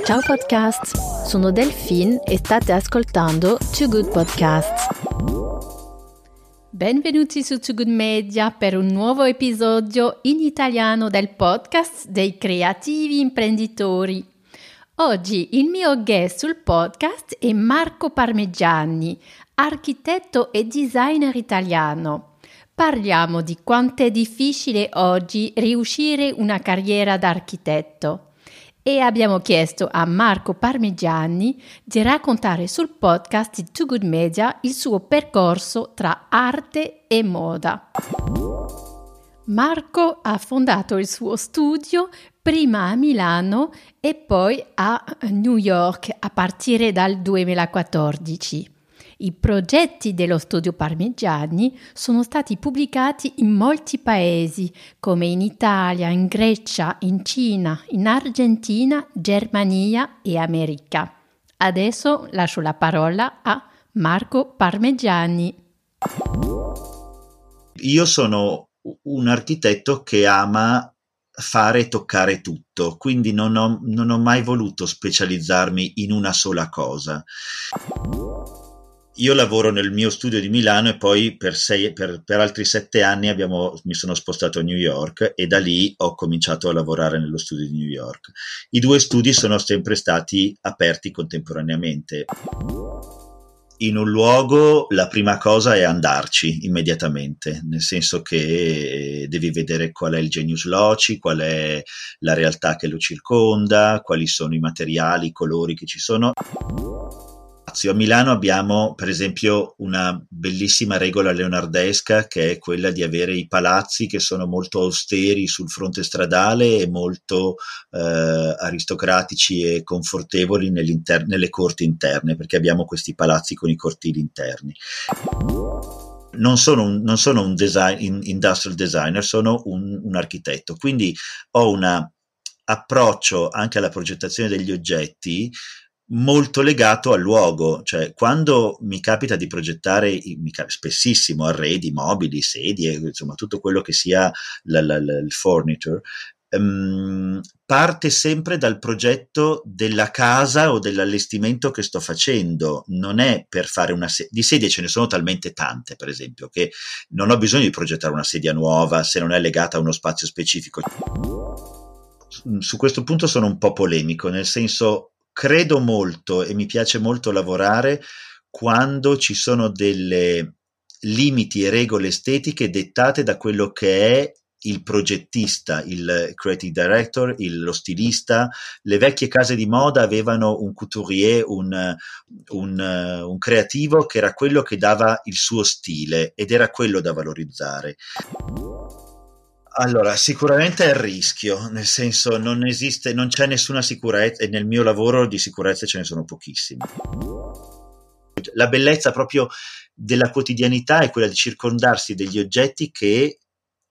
Ciao podcast, sono Delphine e state ascoltando Too Good Podcasts. Benvenuti su Too Good Media per un nuovo episodio in italiano del podcast dei creativi imprenditori. Oggi il mio guest sul podcast è Marco Parmigiani, architetto e designer italiano. Parliamo di quanto è difficile oggi riuscire una carriera da architetto e abbiamo chiesto a Marco Parmigiani di raccontare sul podcast di Too Good Media il suo percorso tra arte e moda. Marco ha fondato il suo studio prima a Milano e poi a New York a partire dal 2014. I progetti dello studio Parmigiani sono stati pubblicati in molti paesi, come in Italia, in Grecia, in Cina, in Argentina, Germania e America. Adesso lascio la parola a Marco Parmigiani. Io sono un architetto che ama fare e toccare tutto, quindi non ho, non ho mai voluto specializzarmi in una sola cosa io lavoro nel mio studio di Milano e poi per, sei, per, per altri sette anni abbiamo, mi sono spostato a New York e da lì ho cominciato a lavorare nello studio di New York. I due studi sono sempre stati aperti contemporaneamente. In un luogo la prima cosa è andarci immediatamente, nel senso che devi vedere qual è il genius loci, qual è la realtà che lo circonda, quali sono i materiali, i colori che ci sono spazio. A Milano abbiamo, per esempio, una bellissima regola leonardesca che è quella di avere i palazzi che sono molto austeri sul fronte stradale e molto eh, aristocratici e confortevoli nelle corti interne, perché abbiamo questi palazzi con i cortili interni. Non sono un, non sono un design, industrial designer, sono un, un architetto, quindi ho un approccio anche alla progettazione degli oggetti molto legato al luogo, cioè quando mi capita di progettare spessissimo arredi, mobili, sedie, insomma tutto quello che sia la, la, la, il furniture, um, parte sempre dal progetto della casa o dell'allestimento che sto facendo, non è per fare una sedia, di sedie ce ne sono talmente tante per esempio che non ho bisogno di progettare una sedia nuova se non è legata a uno spazio specifico. Su questo punto sono un po' polemico, nel senso credo molto e mi piace molto lavorare quando ci sono delle limiti e regole estetiche dettate da quello che è il progettista, il creative director, il, lo stilista. Le vecchie case di moda avevano un couturier, un, un, un creativo che era quello che dava il suo stile ed era quello da valorizzare. Allora, sicuramente è il rischio, nel senso non esiste, non c'è nessuna sicurezza e nel mio lavoro di sicurezza ce ne sono pochissime. La bellezza proprio della quotidianità è quella di circondarsi degli oggetti che,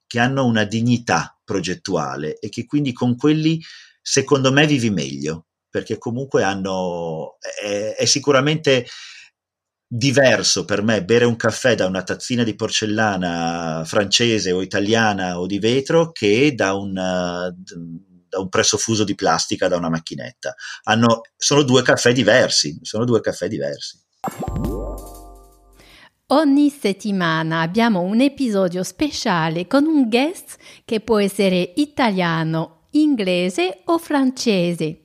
che hanno una dignità progettuale e che quindi con quelli, secondo me, vivi meglio, perché comunque hanno, è, è sicuramente diverso per me bere un caffè da una tazzina di porcellana francese o italiana o di vetro che da un, da un presso fuso di plastica da una macchinetta. Hanno, sono due caffè diversi, sono due caffè diversi. Ogni settimana abbiamo un episodio speciale con un guest che può essere italiano, inglese o francese.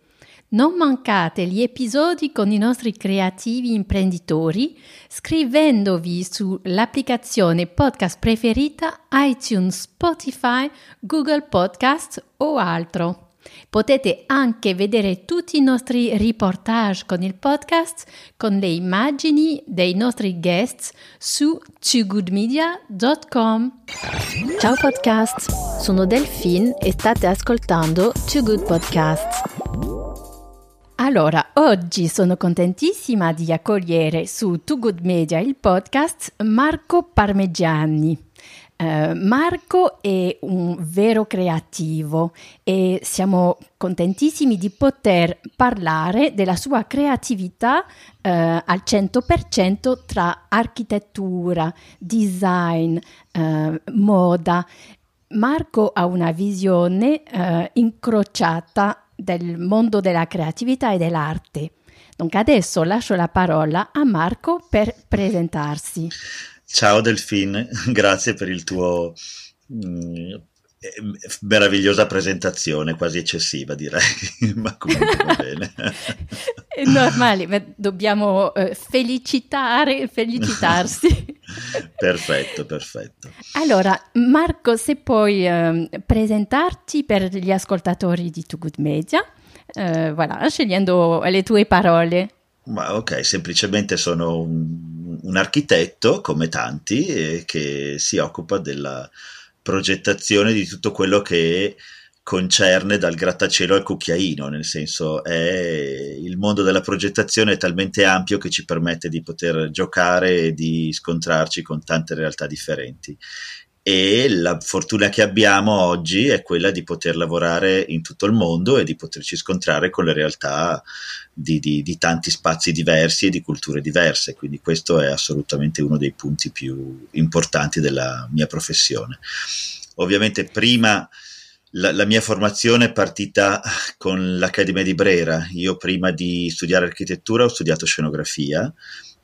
Non mancate gli episodi con i nostri creativi imprenditori scrivendovi sull'applicazione podcast preferita iTunes, Spotify, Google Podcast o altro. Potete anche vedere tutti i nostri reportage con il podcast con le immagini dei nostri guests su toogoodmedia.com. Ciao podcast, sono Delphine e state ascoltando Too Good Podcasts. Allora, oggi sono contentissima di accogliere su Too Good Media il podcast Marco Parmigiani. Uh, Marco è un vero creativo e siamo contentissimi di poter parlare della sua creatività uh, al 100% tra architettura, design, uh, moda. Marco ha una visione incrociata del mondo della creatività e dell'arte. Dunque adesso lascio la parola a Marco per presentarsi. Ciao Delfin, grazie per il tuo mh, meravigliosa presentazione, quasi eccessiva direi, ma comunque va bene. È normale, ma dobbiamo eh, felicitare, felicitarsi. perfetto, perfetto. Allora, Marco, se puoi eh, presentarti per gli ascoltatori di Too Good Media, eh, voilà, scegliendo le tue parole. Ma ok, semplicemente sono un, un architetto, come tanti, che si occupa della progettazione di tutto quello che concerne dal grattacielo al cucchiaino, nel senso è il mondo della progettazione è talmente ampio che ci permette di poter giocare e di scontrarci con tante realtà differenti. E la fortuna che abbiamo oggi è quella di poter lavorare in tutto il mondo e di poterci scontrare con le realtà di, di, di tanti spazi diversi e di culture diverse. Quindi questo è assolutamente uno dei punti più importanti della mia professione. Ovviamente prima la, la, mia formazione è partita con l'Accademia di Brera. Io prima di studiare architettura ho studiato scenografia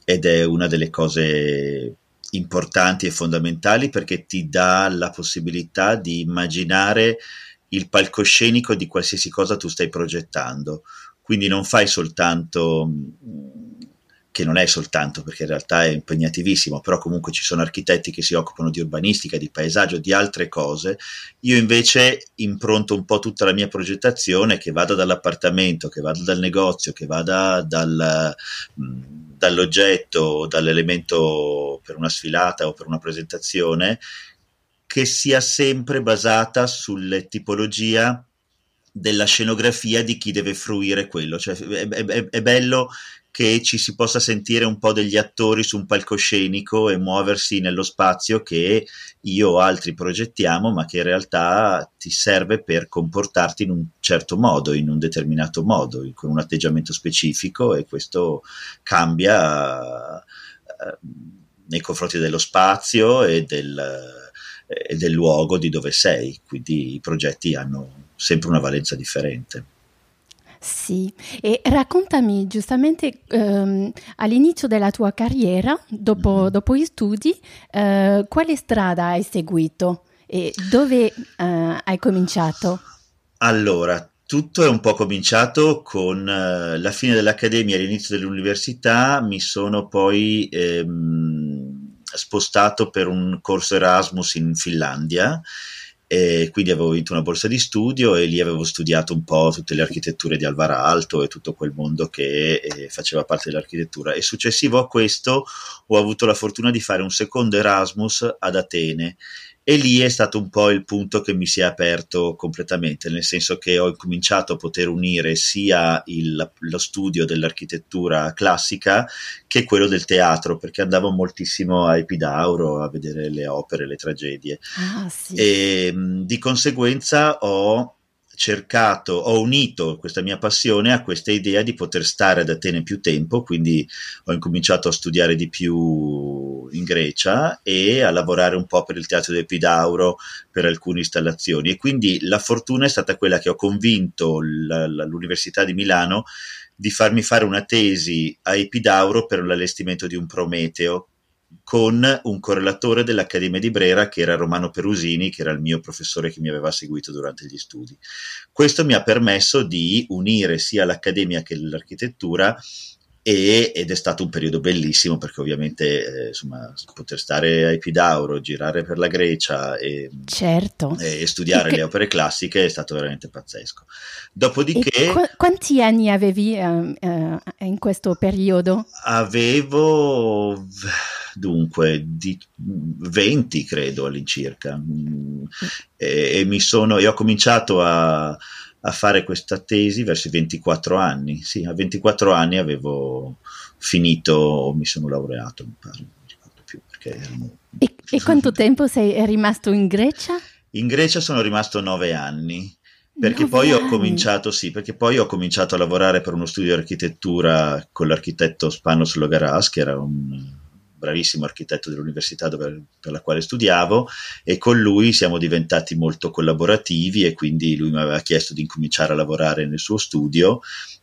ed è una delle cose importanti e fondamentali perché ti dà la possibilità di immaginare il palcoscenico di qualsiasi cosa tu stai progettando. Quindi non fai soltanto che non è soltanto perché in realtà è impegnativissimo, però comunque ci sono architetti che si occupano di urbanistica, di paesaggio, di altre cose. Io invece impronto un po' tutta la mia progettazione, che vada dall'appartamento, che vada dal negozio, che vada dal, dall'oggetto, dall'elemento per una sfilata o per una presentazione, che sia sempre basata sulle tipologia della scenografia di chi deve fruire quello. Cioè, è, è, è bello che ci si possa sentire un po' degli attori su un palcoscenico e muoversi nello spazio che io o altri progettiamo, ma che in realtà ti serve per comportarti in un certo modo, in un determinato modo, con un atteggiamento specifico e questo cambia eh, nei confronti dello spazio e del, e del luogo di dove sei, quindi i progetti hanno sempre una valenza differente. Sì, e raccontami giustamente ehm, all'inizio della tua carriera, dopo, mm-hmm. dopo gli studi, eh, quale strada hai seguito e dove eh, hai cominciato? Allora, tutto è un po' cominciato con eh, la fine dell'accademia e l'inizio dell'università, mi sono poi ehm, spostato per un corso Erasmus in Finlandia e quindi avevo vinto una borsa di studio e lì avevo studiato un po' tutte le architetture di Alvaro Alto e tutto quel mondo che eh, faceva parte dell'architettura. E successivo a questo ho avuto la fortuna di fare un secondo Erasmus ad Atene e lì è stato un po' il punto che mi si è aperto completamente, nel senso che ho cominciato a poter unire sia il, lo studio dell'architettura classica che quello del teatro, perché andavo moltissimo a Epidauro a vedere le opere, le tragedie. Ah, sì. E di conseguenza ho cercato, ho unito questa mia passione a questa idea di poter stare ad Atene più tempo, quindi ho incominciato a studiare di più in Grecia e a lavorare un po' per il teatro di Epidauro per alcune installazioni e quindi la fortuna è stata quella che ho convinto l'Università di Milano di farmi fare una tesi a Epidauro per l'allestimento di un Prometeo con un correlatore dell'Accademia di Brera che era Romano Perusini, che era il mio professore che mi aveva seguito durante gli studi. Questo mi ha permesso di unire sia l'Accademia che l'architettura e, ed è stato un periodo bellissimo perché ovviamente eh, insomma, poter stare a Epidauro, girare per la Grecia e, certo. e studiare e le opere classiche è stato veramente pazzesco. Dopodiché... Qu- quanti anni avevi uh, uh, in questo periodo? Avevo dunque di 20 credo all'incirca mm. e, e mi sono, e ho cominciato a a fare questa tesi verso i 24 anni. Sì, a 24 anni avevo finito, mi sono laureato, mi pare, non ricordo più. Erano... E, e, quanto tempo sei rimasto in Grecia? In Grecia sono rimasto nove anni. Perché poi ho cominciato, sì, perché poi ho cominciato a lavorare per uno studio di architettura con l'architetto Spanos Logaras, che era un bravissimo architetto dell'università dove, per la quale studiavo e con lui siamo diventati molto collaborativi e quindi lui mi aveva chiesto di incominciare a lavorare nel suo studio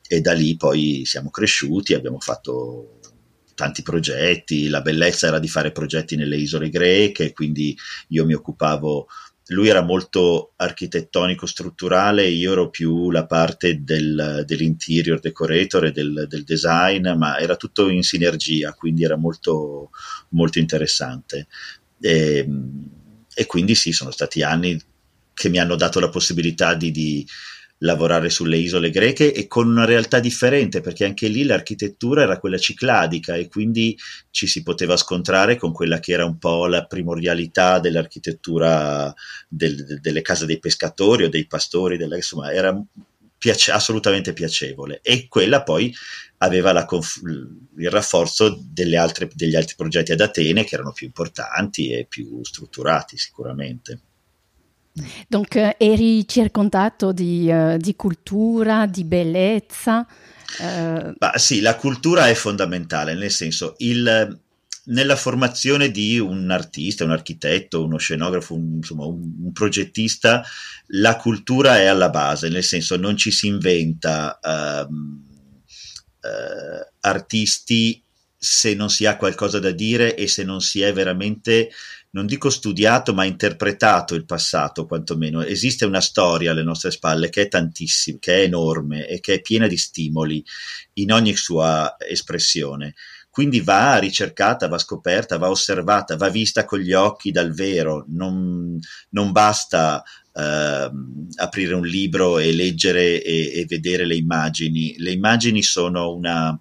e da lì poi siamo cresciuti, abbiamo fatto tanti progetti, la bellezza era di fare progetti nelle isole greche, quindi io mi occupavo lui era molto architettonico strutturale, io ero più la parte del, dell'interior decorator e del, del, design, ma era tutto in sinergia, quindi era molto, molto interessante. E, e quindi sì, sono stati anni che mi hanno dato la possibilità di, di lavorare sulle isole greche e con una realtà differente perché anche lì l'architettura era quella cicladica e quindi ci si poteva scontrare con quella che era un po' la primordialità dell'architettura del, delle case dei pescatori o dei pastori, della, insomma era piace, assolutamente piacevole e quella poi aveva conf- il rafforzo altre, degli altri progetti ad Atene che erano più importanti e più strutturati sicuramente. Donc uh, eri circondato di, uh, di, cultura, di bellezza. Uh... Bah, sì, la cultura è fondamentale, nel senso, il, nella formazione di un artista, un architetto, uno scenografo, un, insomma, un, un, progettista, la cultura è alla base, nel senso non ci si inventa um, artisti se non si ha qualcosa da dire e se non si è veramente non dico studiato, ma interpretato il passato, quantomeno. Esiste una storia alle nostre spalle che è tantissima, che è enorme e che è piena di stimoli in ogni sua espressione. Quindi va ricercata, va scoperta, va osservata, va vista con gli occhi dal vero, non, non basta eh, aprire un libro e leggere e, e, vedere le immagini. Le immagini sono una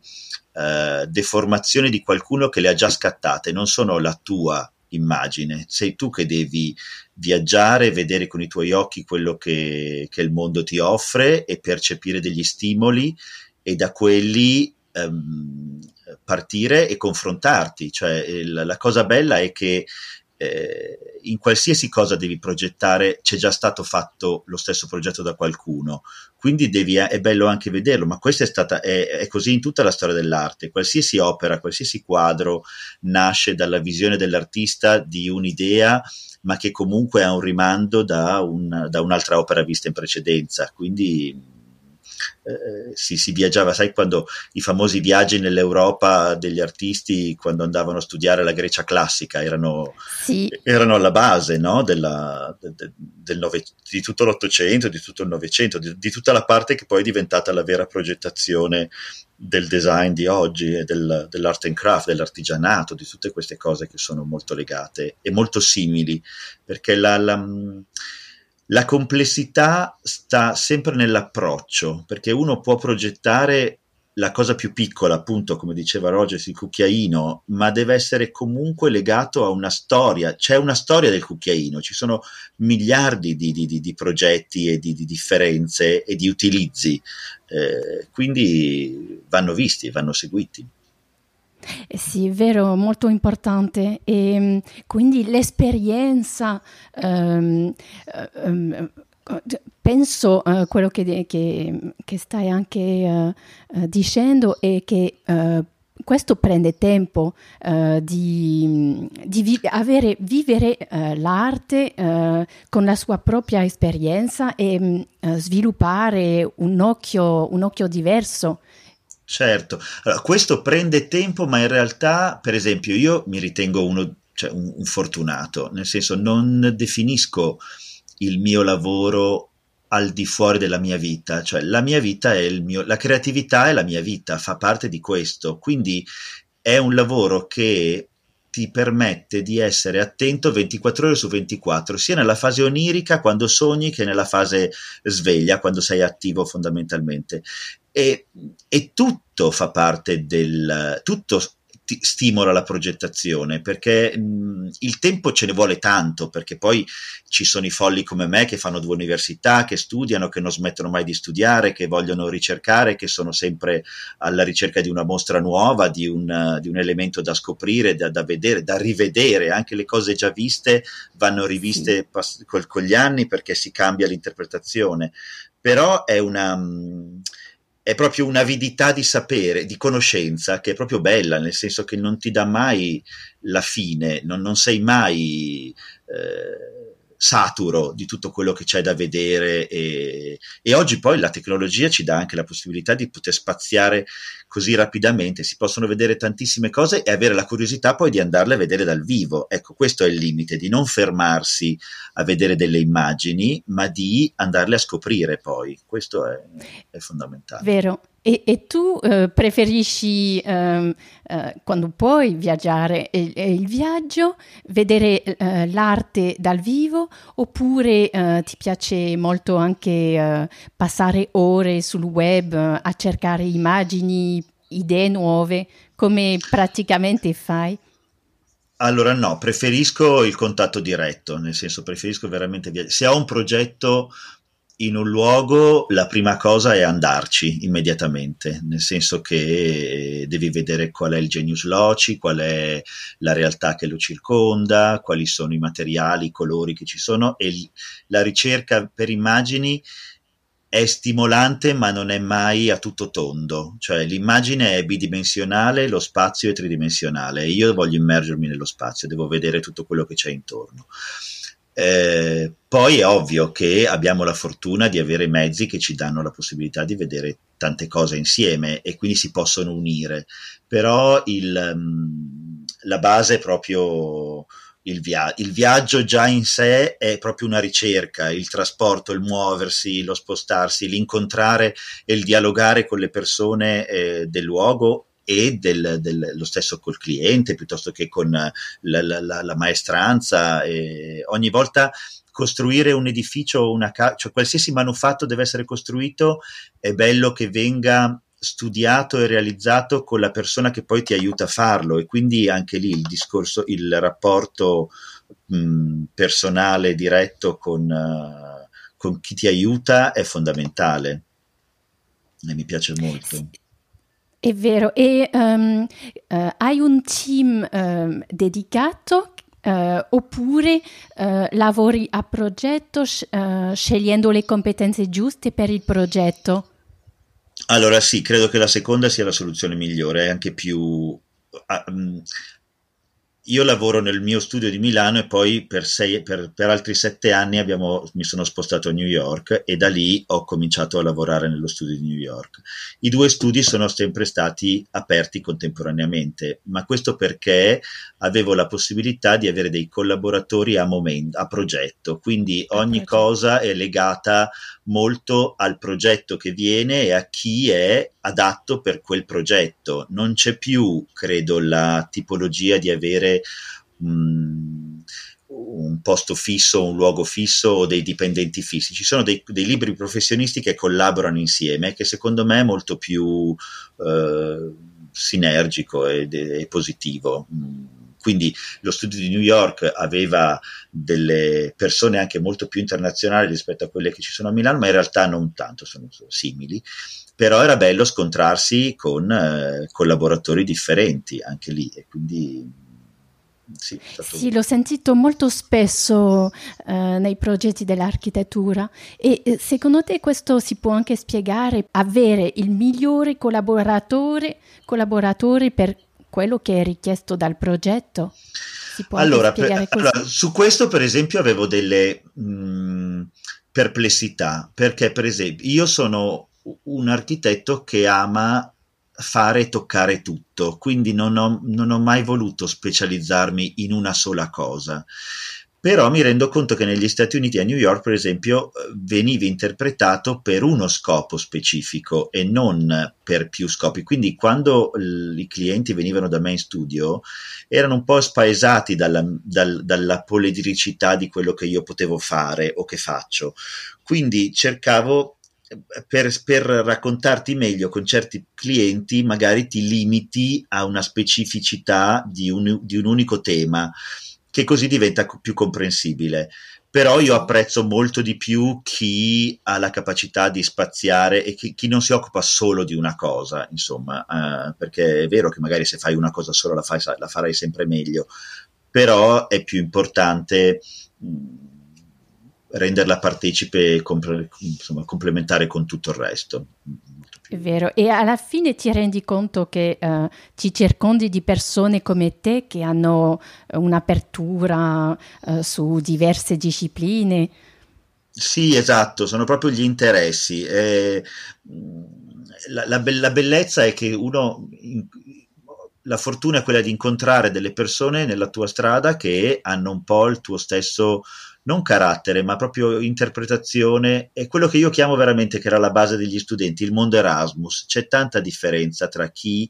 eh, deformazione di qualcuno che le ha già scattate, non sono la tua immagine, sei tu che devi viaggiare, vedere con i tuoi occhi quello che, che il mondo ti offre e percepire degli stimoli e da quelli ehm, partire e confrontarti. Cioè, il, la cosa bella è che eh, in qualsiasi cosa devi progettare c'è già stato fatto lo stesso progetto da qualcuno, quindi devi, è bello anche vederlo, ma questo è, stata, è, è così in tutta la storia dell'arte, qualsiasi opera, qualsiasi quadro nasce dalla visione dell'artista di un'idea ma che comunque ha un rimando da, un, da un'altra opera vista in precedenza, quindi eh, si, si, viaggiava, sai quando i famosi viaggi nell'Europa degli artisti quando andavano a studiare la Grecia classica erano, sì. erano alla base no? Della, de, de, del nove, di tutto l'Ottocento, di tutto il Novecento, di, di, tutta la parte che poi è diventata la vera progettazione del design di oggi e del, dell'art and craft, dell'artigianato, di tutte queste cose che sono molto legate e molto simili, perché la, la la complessità sta sempre nell'approccio, perché uno può progettare la cosa più piccola, appunto, come diceva Rogers, il cucchiaino, ma deve essere comunque legato a una storia. C'è una storia del cucchiaino, ci sono miliardi di, di, di, di progetti e di, differenze e di utilizzi, eh, quindi vanno visti, vanno seguiti. Eh sì, è vero, molto importante. E ehm, quindi l'esperienza, um, um, penso uh, quello che, che, che, stai anche uh, uh, dicendo è che questo prende tempo di, di vi- avere, vivere l'arte con la sua propria esperienza e um, sviluppare un occhio, un occhio diverso Certo, allora, questo prende tempo, ma in realtà, per esempio, io mi ritengo uno, cioè un, un fortunato, nel senso non definisco il mio lavoro al di fuori della mia vita, cioè la mia vita è il mio, la creatività è la mia vita, fa parte di questo, quindi è un lavoro che ti permette di essere attento 24 ore su 24, sia nella fase onirica quando sogni che nella fase sveglia, quando sei attivo fondamentalmente. E, e tutto fa parte del... tutto stimola la progettazione perché mh, il tempo ce ne vuole tanto perché poi ci sono i folli come me che fanno due università, che studiano, che non smettono mai di studiare, che vogliono ricercare, che sono sempre alla ricerca di una mostra nuova, di un, di un elemento da scoprire, da, da, vedere, da rivedere, anche le cose già viste vanno riviste pass- col, con gli anni perché si cambia l'interpretazione, però è una... Mh, è proprio un'avidità di sapere, di conoscenza, che è proprio bella, nel senso che non ti dà mai la fine, non, non sei mai... Eh, saturo di tutto quello che c'è da vedere e, e, oggi poi la tecnologia ci dà anche la possibilità di poter spaziare così rapidamente, si possono vedere tantissime cose e avere la curiosità poi di andarle a vedere dal vivo. Ecco, questo è il limite, di non fermarsi a vedere delle immagini, ma di andarle a scoprire poi. Questo è, è fondamentale. Vero. E, e tu eh, preferisci, eh, eh, quando puoi viaggiare, il, il viaggio, vedere eh, l'arte dal vivo oppure eh, ti piace molto anche eh, passare ore sul web a cercare immagini, idee nuove, come praticamente fai? Allora no, preferisco il contatto diretto, nel senso preferisco veramente viaggiare. Se ho un progetto in un luogo la prima cosa è andarci immediatamente, nel senso che devi vedere qual è il genius loci, qual è la realtà che lo circonda, quali sono i materiali, i colori che ci sono e la ricerca per immagini è stimolante ma non è mai a tutto tondo, cioè l'immagine è bidimensionale, lo spazio è tridimensionale io voglio immergermi nello spazio, devo vedere tutto quello che c'è intorno. Eh, poi è ovvio che abbiamo la fortuna di avere mezzi che ci danno la possibilità di vedere tante cose insieme e quindi si possono unire, però il, mm, la base è proprio il, via- il, viaggio già in sé è proprio una ricerca, il trasporto, il muoversi, lo spostarsi, l'incontrare e il dialogare con le persone eh, del luogo e del, del, lo stesso col cliente piuttosto che con la, la, la, la maestranza. E ogni volta costruire un edificio, una casa, cioè qualsiasi manufatto deve essere costruito, è bello che venga studiato e realizzato con la persona che poi ti aiuta a farlo e quindi anche lì il discorso, il rapporto mh, personale diretto con, uh, con chi ti aiuta è fondamentale e mi piace molto. È vero, e um, uh, hai un team um, dedicato uh, oppure uh, lavori a progetto scegliendo le competenze giuste per il progetto? Allora sì, credo che la seconda sia la soluzione migliore, è anche più... Um, io lavoro nel mio studio di Milano e poi per, sei, per, per altri sette anni abbiamo, mi sono spostato a New York e da lì ho cominciato a lavorare nello studio di New York. I due studi sono sempre stati aperti contemporaneamente, ma questo perché avevo la possibilità di avere dei collaboratori a, momento, a progetto, quindi ogni cosa è legata molto al progetto che viene e a chi è adatto per quel progetto. Non c'è più, credo, la tipologia di avere um, un posto fisso, un luogo fisso o dei dipendenti fissi. Ci sono dei, dei libri professionisti che collaborano insieme, che secondo me è molto più eh, sinergico e, e positivo. Quindi lo studio di New York aveva delle persone anche molto più internazionali rispetto a quelle che ci sono a Milano, ma in realtà non tanto, sono simili. Però era bello scontrarsi con eh, collaboratori differenti anche lì e quindi sì, sì, l'ho sentito molto spesso eh, nei progetti dell'architettura e eh, secondo te questo si può anche spiegare, avere il migliore collaboratore, collaboratore per quello che è richiesto dal progetto? Si può allora, per, allora, su questo per esempio avevo delle mh, mm, perplessità, perché per esempio io sono un architetto che ama fare e toccare tutto, quindi non ho, non ho mai voluto specializzarmi in una sola cosa però mi rendo conto che negli Stati Uniti, a New York per esempio, veniva interpretato per uno scopo specifico e non per più scopi. Quindi quando i clienti venivano da me in studio erano un po' spaesati dalla, dal, dalla polidricità di quello che io potevo fare o che faccio. Quindi cercavo per, per, raccontarti meglio con certi clienti, magari ti limiti a una specificità di un, di un unico tema che così diventa più comprensibile. Però io apprezzo molto di più chi ha la capacità di spaziare e chi, chi non si occupa solo di una cosa, insomma, eh, perché è vero che magari se fai una cosa sola la, fai, la farai sempre meglio, però è più importante mh, renderla partecipe, compre, insomma, complementare con tutto il resto. È vero, e alla fine ti rendi conto che uh, ti circondi di persone come te che hanno un'apertura uh, su diverse discipline. Sì, esatto, sono proprio gli interessi. Eh, la, la, la, bellezza è che uno, la fortuna è quella di incontrare delle persone nella tua strada che hanno un po' il tuo stesso, non carattere, ma proprio interpretazione. È quello che io chiamo veramente, che era la base degli studenti, il mondo Erasmus. C'è tanta differenza tra chi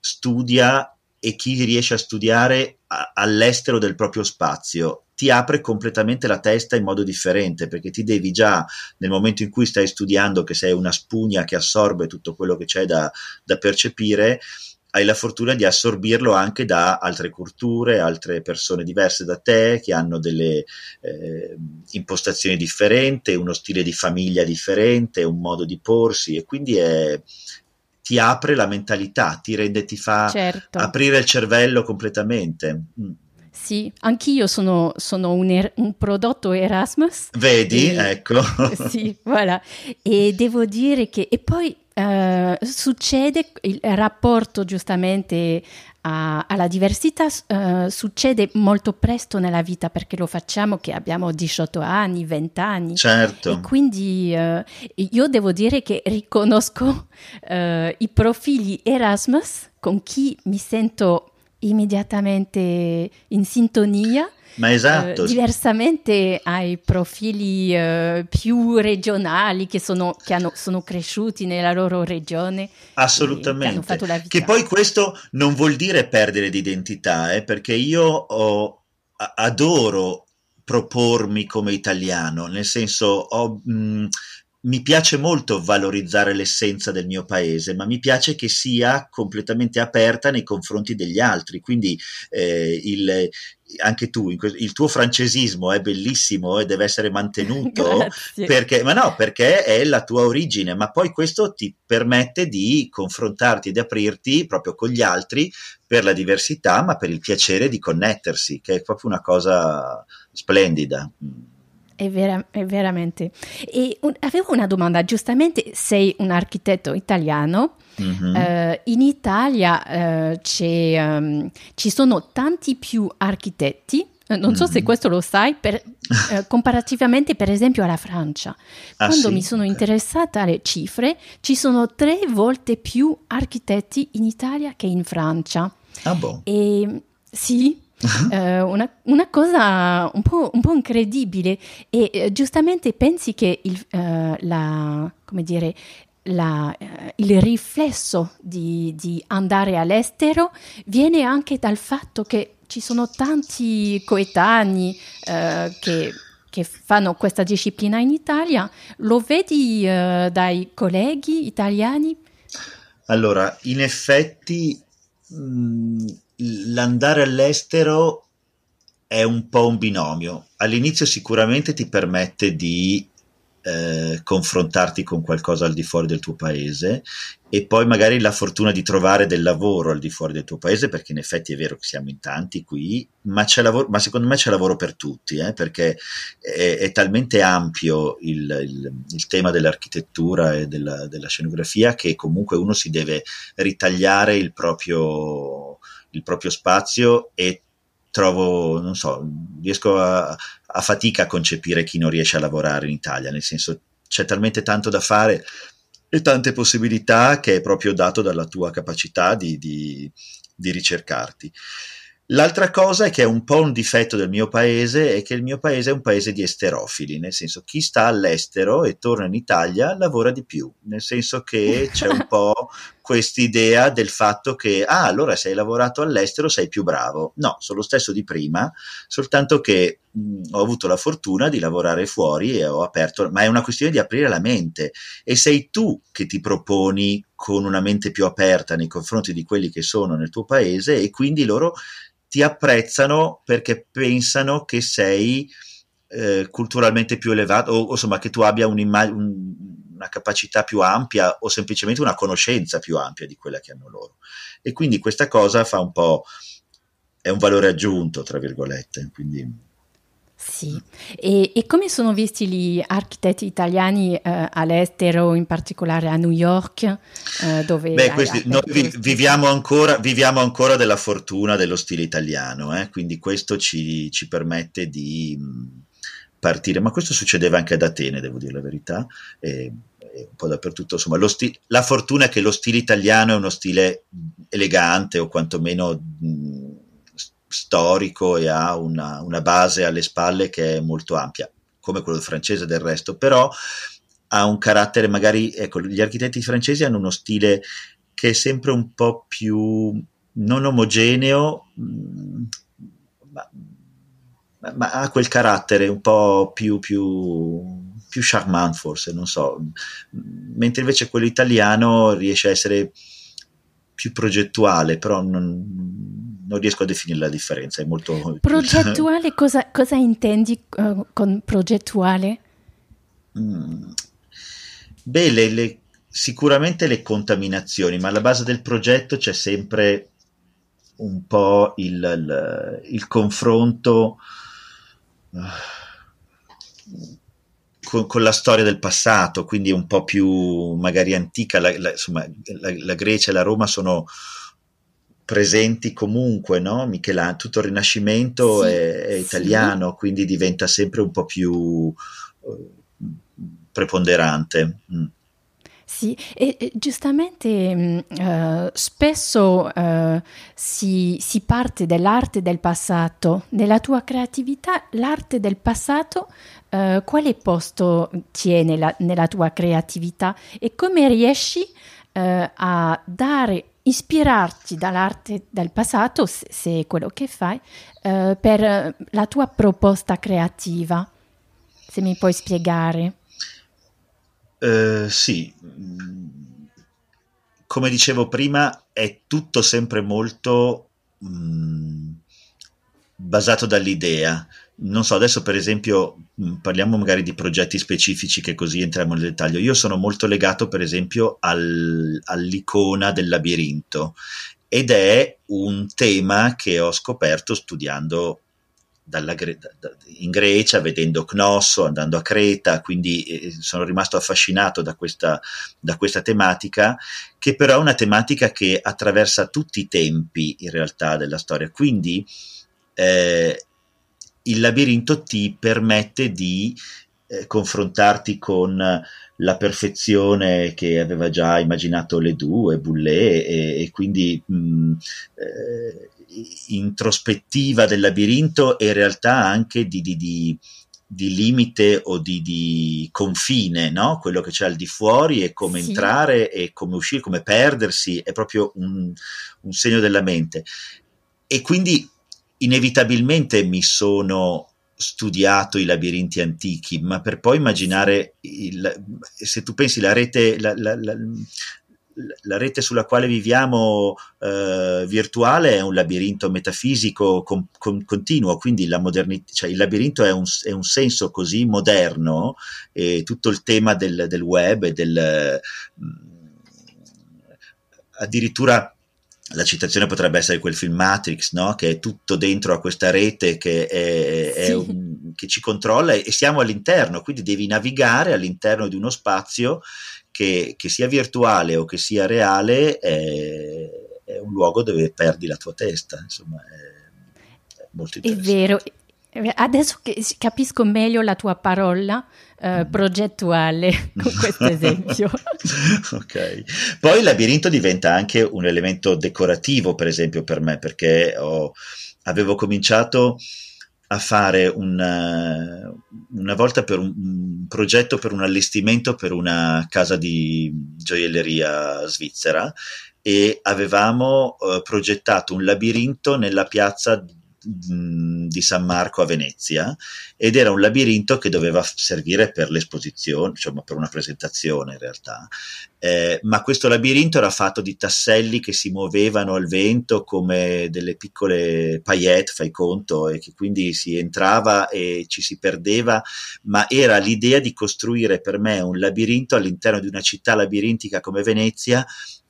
studia e chi riesce a studiare a, all'estero del proprio spazio ti apre completamente la testa in modo differente perché ti devi già nel momento in cui stai studiando che sei una spugna che assorbe tutto quello che c'è da, da percepire hai la fortuna di assorbirlo anche da altre culture, altre persone diverse da te, che hanno delle eh, impostazioni differenti, uno stile di famiglia differente, un modo di porsi e quindi è, ti apre la mentalità, ti rende, ti fa certo. aprire il cervello completamente. Mm. Sì, anch'io sono, sono un, er- un, prodotto Erasmus. Vedi, e, ecco. sì, voilà. E devo dire che... E poi uh, succede il rapporto giustamente a, alla diversità uh, succede molto presto nella vita perché lo facciamo che abbiamo 18 anni, 20 anni. Certo. E quindi uh, io devo dire che riconosco uh, i profili Erasmus con chi mi sento immediatamente in sintonia. Ma esatto. Eh, diversamente ai profili eh, più regionali che, sono, che hanno, sono, cresciuti nella loro regione. Assolutamente. Che, che, poi questo non vuol dire perdere di identità, eh, perché io ho, adoro propormi come italiano, nel senso ho... Mh, mi piace molto valorizzare l'essenza del mio paese, ma mi piace che sia completamente aperta nei confronti degli altri. Quindi eh, il, anche tu, il tuo francesismo è bellissimo e deve essere mantenuto perché, ma no, perché è la tua origine, ma poi questo ti permette di confrontarti e di aprirti proprio con gli altri per la diversità, ma per il piacere di connettersi, che è proprio una cosa splendida. È, vera, è veramente. E un, avevo una domanda, giustamente sei un architetto italiano, mm-hmm. uh, in Italia uh, um, ci sono tanti più architetti, uh, non so mm-hmm. se questo lo sai, per, comparativamente per esempio alla Francia. Ah, Quando sì? mi sono interessata alle cifre, ci sono tre volte più architetti in Italia che in Francia. Ah, boh. E, sì, eh, una, una, cosa un po', un po', incredibile. E eh, giustamente pensi che il, eh, la, come dire, la, eh, il riflesso di, di, andare all'estero viene anche dal fatto che ci sono tanti coetanei eh, che che fanno questa disciplina in Italia, lo vedi uh, dai colleghi italiani? Allora, in effetti mh, mm, l'andare all'estero è un po' un binomio. All'inizio sicuramente ti permette di eh, confrontarti con qualcosa al di fuori del tuo paese e poi magari la fortuna di trovare del lavoro al di fuori del tuo paese, perché in effetti è vero che siamo in tanti qui, ma, c'è lavoro, ma secondo me c'è lavoro per tutti, eh, perché è, è, talmente ampio il, il, il, tema dell'architettura e della, della scenografia che comunque uno si deve ritagliare il proprio il proprio spazio e trovo, non so, riesco a, a fatica a concepire chi non riesce a lavorare in Italia, nel senso c'è talmente tanto da fare e tante possibilità che è proprio dato dalla tua capacità di, di, di ricercarti. L'altra cosa è che è un po' un difetto del mio paese, è che il mio paese è un paese di esterofili, nel senso chi sta all'estero e torna in Italia lavora di più, nel senso che c'è un po' quest'idea del fatto che, ah, allora se hai lavorato all'estero sei più bravo. No, sono lo stesso di prima, soltanto che mh, ho avuto la fortuna di lavorare fuori e ho aperto, ma è una questione di aprire la mente e sei tu che ti proponi con una mente più aperta nei confronti di quelli che sono nel tuo paese e quindi loro ti apprezzano perché pensano che sei eh, culturalmente più elevato o, insomma che tu abbia un, una capacità più ampia o semplicemente una conoscenza più ampia di quella che hanno loro. E quindi questa cosa fa un po' è un valore aggiunto, tra virgolette. Quindi... Sì, e, e, come sono visti gli architetti italiani eh, all'estero, in particolare a New York, eh, dove... Beh, questi, noi vi, viviamo, ancora, viviamo, ancora, della fortuna dello stile italiano, eh? quindi questo ci, ci permette di partire, ma questo succedeva anche ad Atene, devo dire la verità, e, un po' dappertutto, insomma, la fortuna è che lo stile italiano è uno stile elegante o quantomeno... Mh, storico e ha una, una base alle spalle che è molto ampia, come quello francese del resto, però ha un carattere magari, ecco, gli architetti francesi hanno uno stile che è sempre un po' più non omogeneo, mm, ma, ma ha quel carattere un po' più, più, più charmant forse, non so, mentre invece quello italiano riesce a essere più progettuale, però non, non riesco a definire la differenza, è molto... Progettuale, cosa, cosa intendi uh, con progettuale? Mm. Beh, le, le, sicuramente le contaminazioni, ma alla base del progetto c'è sempre un po' il, il, il confronto uh, con, con, la storia del passato, quindi un po' più magari antica. La, la, insomma, la Grecia e la Roma sono presenti comunque, no? Michelangelo, tutto il Rinascimento sì, è, è, italiano, sì. quindi diventa sempre un po' più uh, preponderante. Mm. Sì, e, e giustamente uh, spesso uh, si, si, parte dall'arte del passato. Nella tua creatività, l'arte del passato, uh, quale posto tiene la, nella tua creatività e come riesci a dare ispirarti dall'arte del passato, se, se è quello che fai, per la tua proposta creativa. Se mi puoi spiegare. Uh, sì, come dicevo prima, è tutto sempre molto mh, mm, basato dall'idea non so, adesso per esempio mm, parliamo magari di progetti specifici che così entriamo nel dettaglio. Io sono molto legato per esempio al, all'icona del labirinto ed è un tema che ho scoperto studiando dalla, in Grecia, vedendo Cnosso, andando a Creta, quindi eh, sono rimasto affascinato da questa, da questa tematica, che però è una tematica che attraversa tutti i tempi in realtà della storia. Quindi eh, il labirinto ti permette di eh, confrontarti con la perfezione che aveva già immaginato Ledoux e Boulet e, e quindi mh, eh, introspettiva del labirinto e in realtà anche di, di, di, di limite o di, confine, no? quello che c'è al di fuori e come sì. entrare e come uscire, come perdersi, è proprio un, un segno della mente. E quindi inevitabilmente mi sono studiato i labirinti antichi, ma per poi immaginare, il, se tu pensi la rete, la, la, la, la rete sulla quale viviamo eh, virtuale è un labirinto metafisico con, con, continuo, quindi la modernità, cioè il labirinto è un, è un, senso così moderno e tutto il tema del, del web e del... Mh, addirittura la citazione potrebbe essere quel film Matrix, no? che è tutto dentro a questa rete che, è, è un, che, ci controlla e siamo all'interno, quindi devi navigare all'interno di uno spazio che, che sia virtuale o che sia reale, è, è, un luogo dove perdi la tua testa, insomma, è, molto interessante. È vero, adesso capisco meglio la tua parola eh, progettuale con questo esempio. ok. Poi il labirinto diventa anche un elemento decorativo, per esempio, per me, perché ho, avevo cominciato a fare una, una volta per un, un, progetto per un allestimento per una casa di gioielleria svizzera e avevamo uh, progettato un labirinto nella piazza di San Marco a Venezia ed era un labirinto che doveva servire per l'esposizione, insomma per una presentazione in realtà, eh, ma questo labirinto era fatto di tasselli che si muovevano al vento come delle piccole paillette, fai conto, e che quindi si entrava e ci si perdeva, ma era l'idea di costruire per me un labirinto all'interno di una città labirintica come Venezia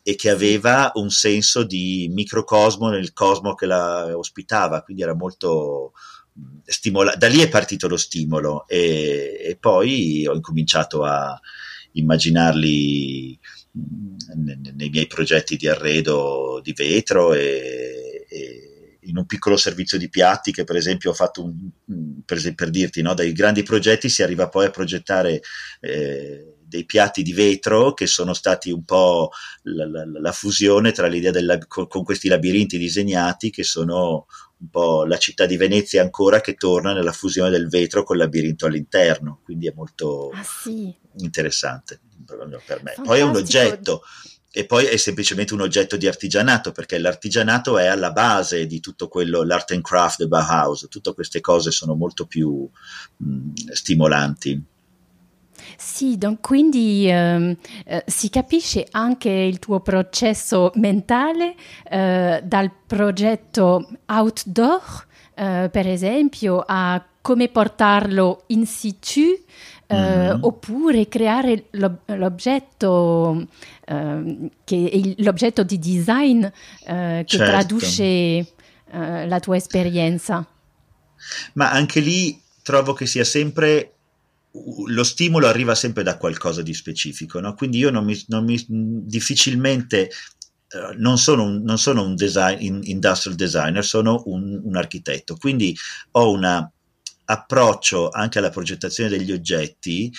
e che aveva un senso di microcosmo nel cosmo che la ospitava, quindi era molto, stimola- da lì è partito lo stimolo e, e poi ho incominciato a immaginarli nei, nei miei progetti di arredo di vetro e, e in un piccolo servizio di piatti che per esempio ho fatto un, per, per dirti no, dai grandi progetti si arriva poi a progettare eh, dei piatti di vetro che sono stati un po' la, la, la fusione tra l'idea del, con, con, questi labirinti disegnati che sono un po' la città di Venezia ancora che torna nella fusione del vetro col labirinto all'interno, quindi è molto ah, sì. interessante per me. Fantastico. Poi è un oggetto e poi è semplicemente un oggetto di artigianato, perché l'artigianato è alla base di tutto quello, l'art and craft del Bauhaus, tutte queste cose sono molto più mh, stimolanti. Sì, quindi ehm, eh, si capisce anche il tuo processo mentale eh, dal progetto outdoor, eh, per esempio, a come portarlo in situ mm-hmm. oppure creare l'ob- l'oggetto ehm, che è l'oggetto di design eh, che certo. traduce eh, la tua esperienza. Ma anche lì trovo che sia sempre lo stimolo arriva sempre da qualcosa di specifico, no? quindi io non mi, non mi difficilmente uh, non sono un, non sono un design, in, industrial designer, sono un, un, architetto, quindi ho un approccio anche alla progettazione degli oggetti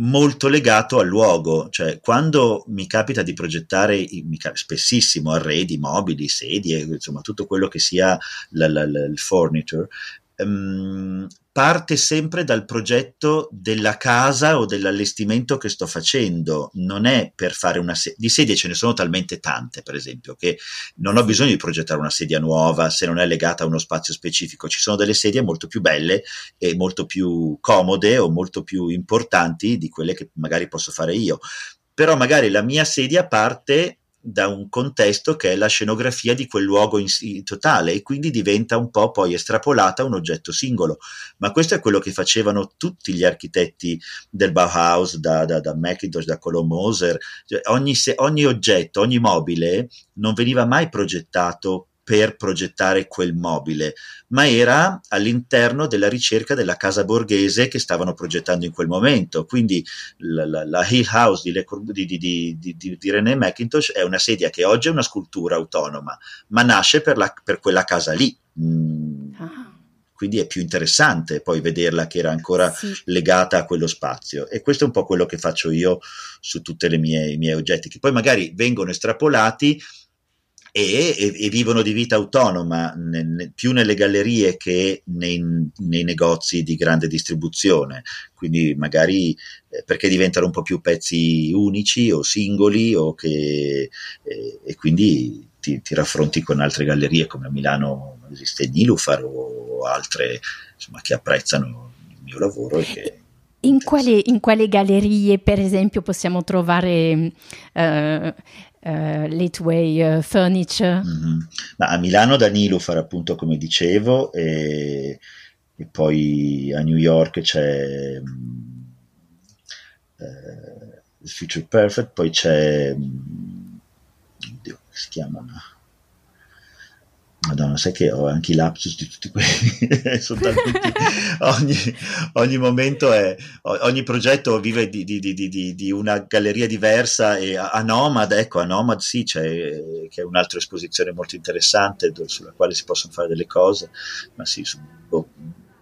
molto legato al luogo, cioè quando mi capita di progettare spessissimo arredi, mobili, sedie, insomma tutto quello che sia la, la, la, il furniture, um, parte sempre dal progetto della casa o dell'allestimento che sto facendo, non è per fare una sedia, di sedie ce ne sono talmente tante per esempio che non ho bisogno di progettare una sedia nuova se non è legata a uno spazio specifico, ci sono delle sedie molto più belle e molto più comode o molto più importanti di quelle che magari posso fare io, però magari la mia sedia parte da un contesto che è la scenografia di quel luogo in, in, totale e quindi diventa un po' poi estrapolata un oggetto singolo. Ma questo è quello che facevano tutti gli architetti del Bauhaus, da, da, da Macintosh, da Colomb Moser. Cioè, ogni, ogni oggetto, ogni mobile non veniva mai progettato per progettare quel mobile, ma era all'interno della ricerca della casa borghese che stavano progettando in quel momento. Quindi la, la, la Hill House di, di, di, di, René McIntosh è una sedia che oggi è una scultura autonoma, ma nasce per, la, per quella casa lì. Mm. Ah quindi è più interessante poi vederla che era ancora sì. legata a quello spazio e questo è un po' quello che faccio io su tutti i miei oggetti che poi magari vengono estrapolati e, e, e, vivono di vita autonoma ne, ne, più nelle gallerie che nei, nei, negozi di grande distribuzione, quindi magari eh, perché diventano un po' più pezzi unici o singoli o che, eh, e quindi ti, ti, raffronti con altre gallerie come a Milano esiste Nilufar o altre insomma, che apprezzano il mio lavoro e che in quali, in quali, gallerie, per esempio, possiamo trovare uh, uh, Litway uh, Furniture? Mm-hmm. A Milano Danilo farà appunto come dicevo e, e poi a New York c'è um, uh, Future Perfect, poi c'è um, oddio, si chiama? Madonna, sai che ho anche i lapsus di tutti quelli, ogni, ogni, momento è, ogni progetto vive di, di, di, di, una galleria diversa e a Nomad, ecco, a Nomad sì, c'è che è un'altra esposizione molto interessante sulla quale si possono fare delle cose, ma sì, su, boh,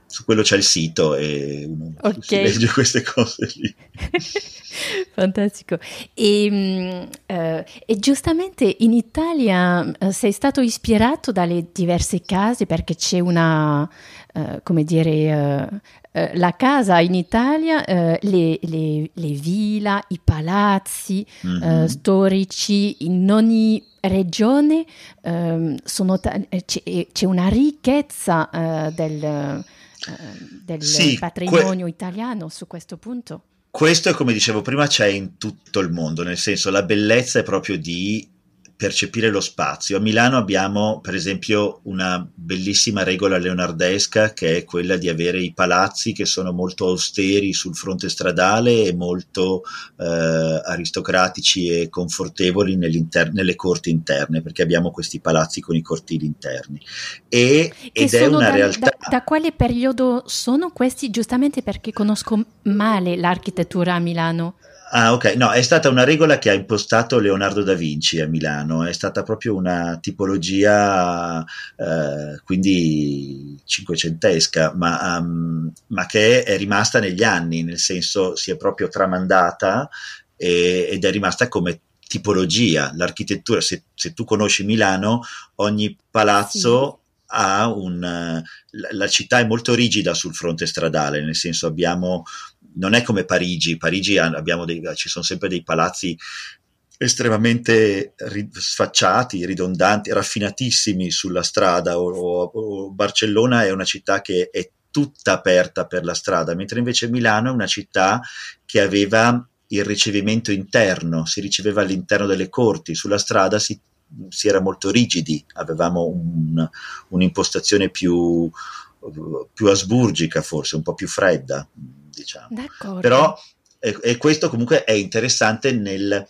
su quello c'è il sito e uno okay. si legge queste cose lì. Fantastico. E, uh, e, giustamente in Italia uh, sei stato ispirato dalle diverse case perché c'è una, uh, come dire, la casa in Italia, le, le, le villa, i palazzi mm-hmm. storici in ogni regione um, ta- c'è, c'è, una ricchezza del Ehm, del sì, patrimonio que- italiano su questo punto? Questo, come dicevo prima, c'è in tutto il mondo, nel senso la bellezza è proprio di percepire lo spazio. A Milano abbiamo, per esempio, una bellissima regola leonardesca che è quella di avere i palazzi che sono molto austeri sul fronte stradale e molto eh, aristocratici e confortevoli nelle corti interne, perché abbiamo questi palazzi con i cortili interni. E, ed è una da, realtà. Da, da quale periodo sono questi? Giustamente perché conosco male l'architettura a Milano. Ah, ok. No, è stata una regola che ha impostato Leonardo da Vinci a Milano, è stata proprio una tipologia, eh, quindi cinquecentesca, ma, um, ma, che è rimasta negli anni, nel senso si è proprio tramandata e, ed è rimasta come tipologia. L'architettura, se, se tu conosci Milano, ogni palazzo... Sì ha un la, la città è molto rigida sul fronte stradale, nel senso abbiamo non è come Parigi, Parigi dei, ci sono sempre dei palazzi estremamente sfacciati, ridondanti, raffinatissimi sulla strada. O, o, Barcellona è una città che è tutta aperta per la strada, mentre invece Milano è una città che aveva il ricevimento interno, si riceveva all'interno delle corti, sulla strada si, si era molto rigidi, avevamo un, un'impostazione più, più asburgica forse, un po' più fredda diciamo. D'accordo. Però e, e questo comunque è interessante nel,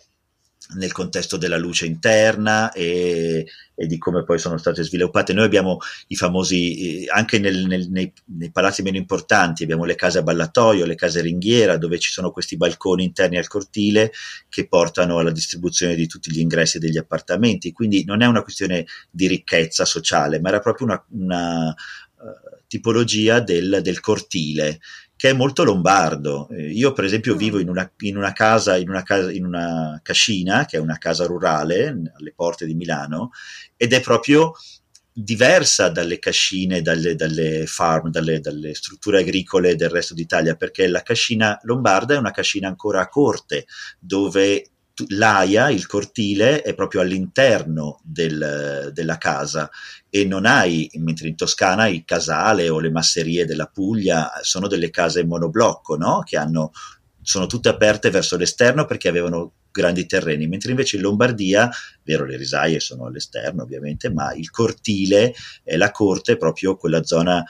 nel contesto della luce interna e, e, di come poi sono state sviluppate. Noi abbiamo i famosi, eh, anche nel, nel, nei, nei, palazzi meno importanti, abbiamo le case a ballatoio, le case ringhiera, dove ci sono questi balconi interni al cortile che portano alla distribuzione di tutti gli ingressi degli appartamenti. Quindi non è una questione di ricchezza sociale, ma era proprio una, una uh, tipologia del, del cortile che è molto lombardo. Eh, io, per esempio, vivo mm. in una, in una, casa, in una, casa, in una cascina, che è una casa rurale alle porte di Milano, ed è proprio diversa dalle cascine, dalle, dalle farm, dalle, dalle, strutture agricole del resto d'Italia, perché la cascina lombarda è una cascina ancora a corte, dove l'aia, il cortile, è proprio all'interno del, della casa e non hai, mentre in Toscana il casale o le masserie della Puglia sono delle case monoblocco, no? che hanno, sono tutte aperte verso l'esterno perché avevano grandi terreni, mentre invece in Lombardia, vero, le risaie sono all'esterno ovviamente, ma il cortile e la corte è proprio quella zona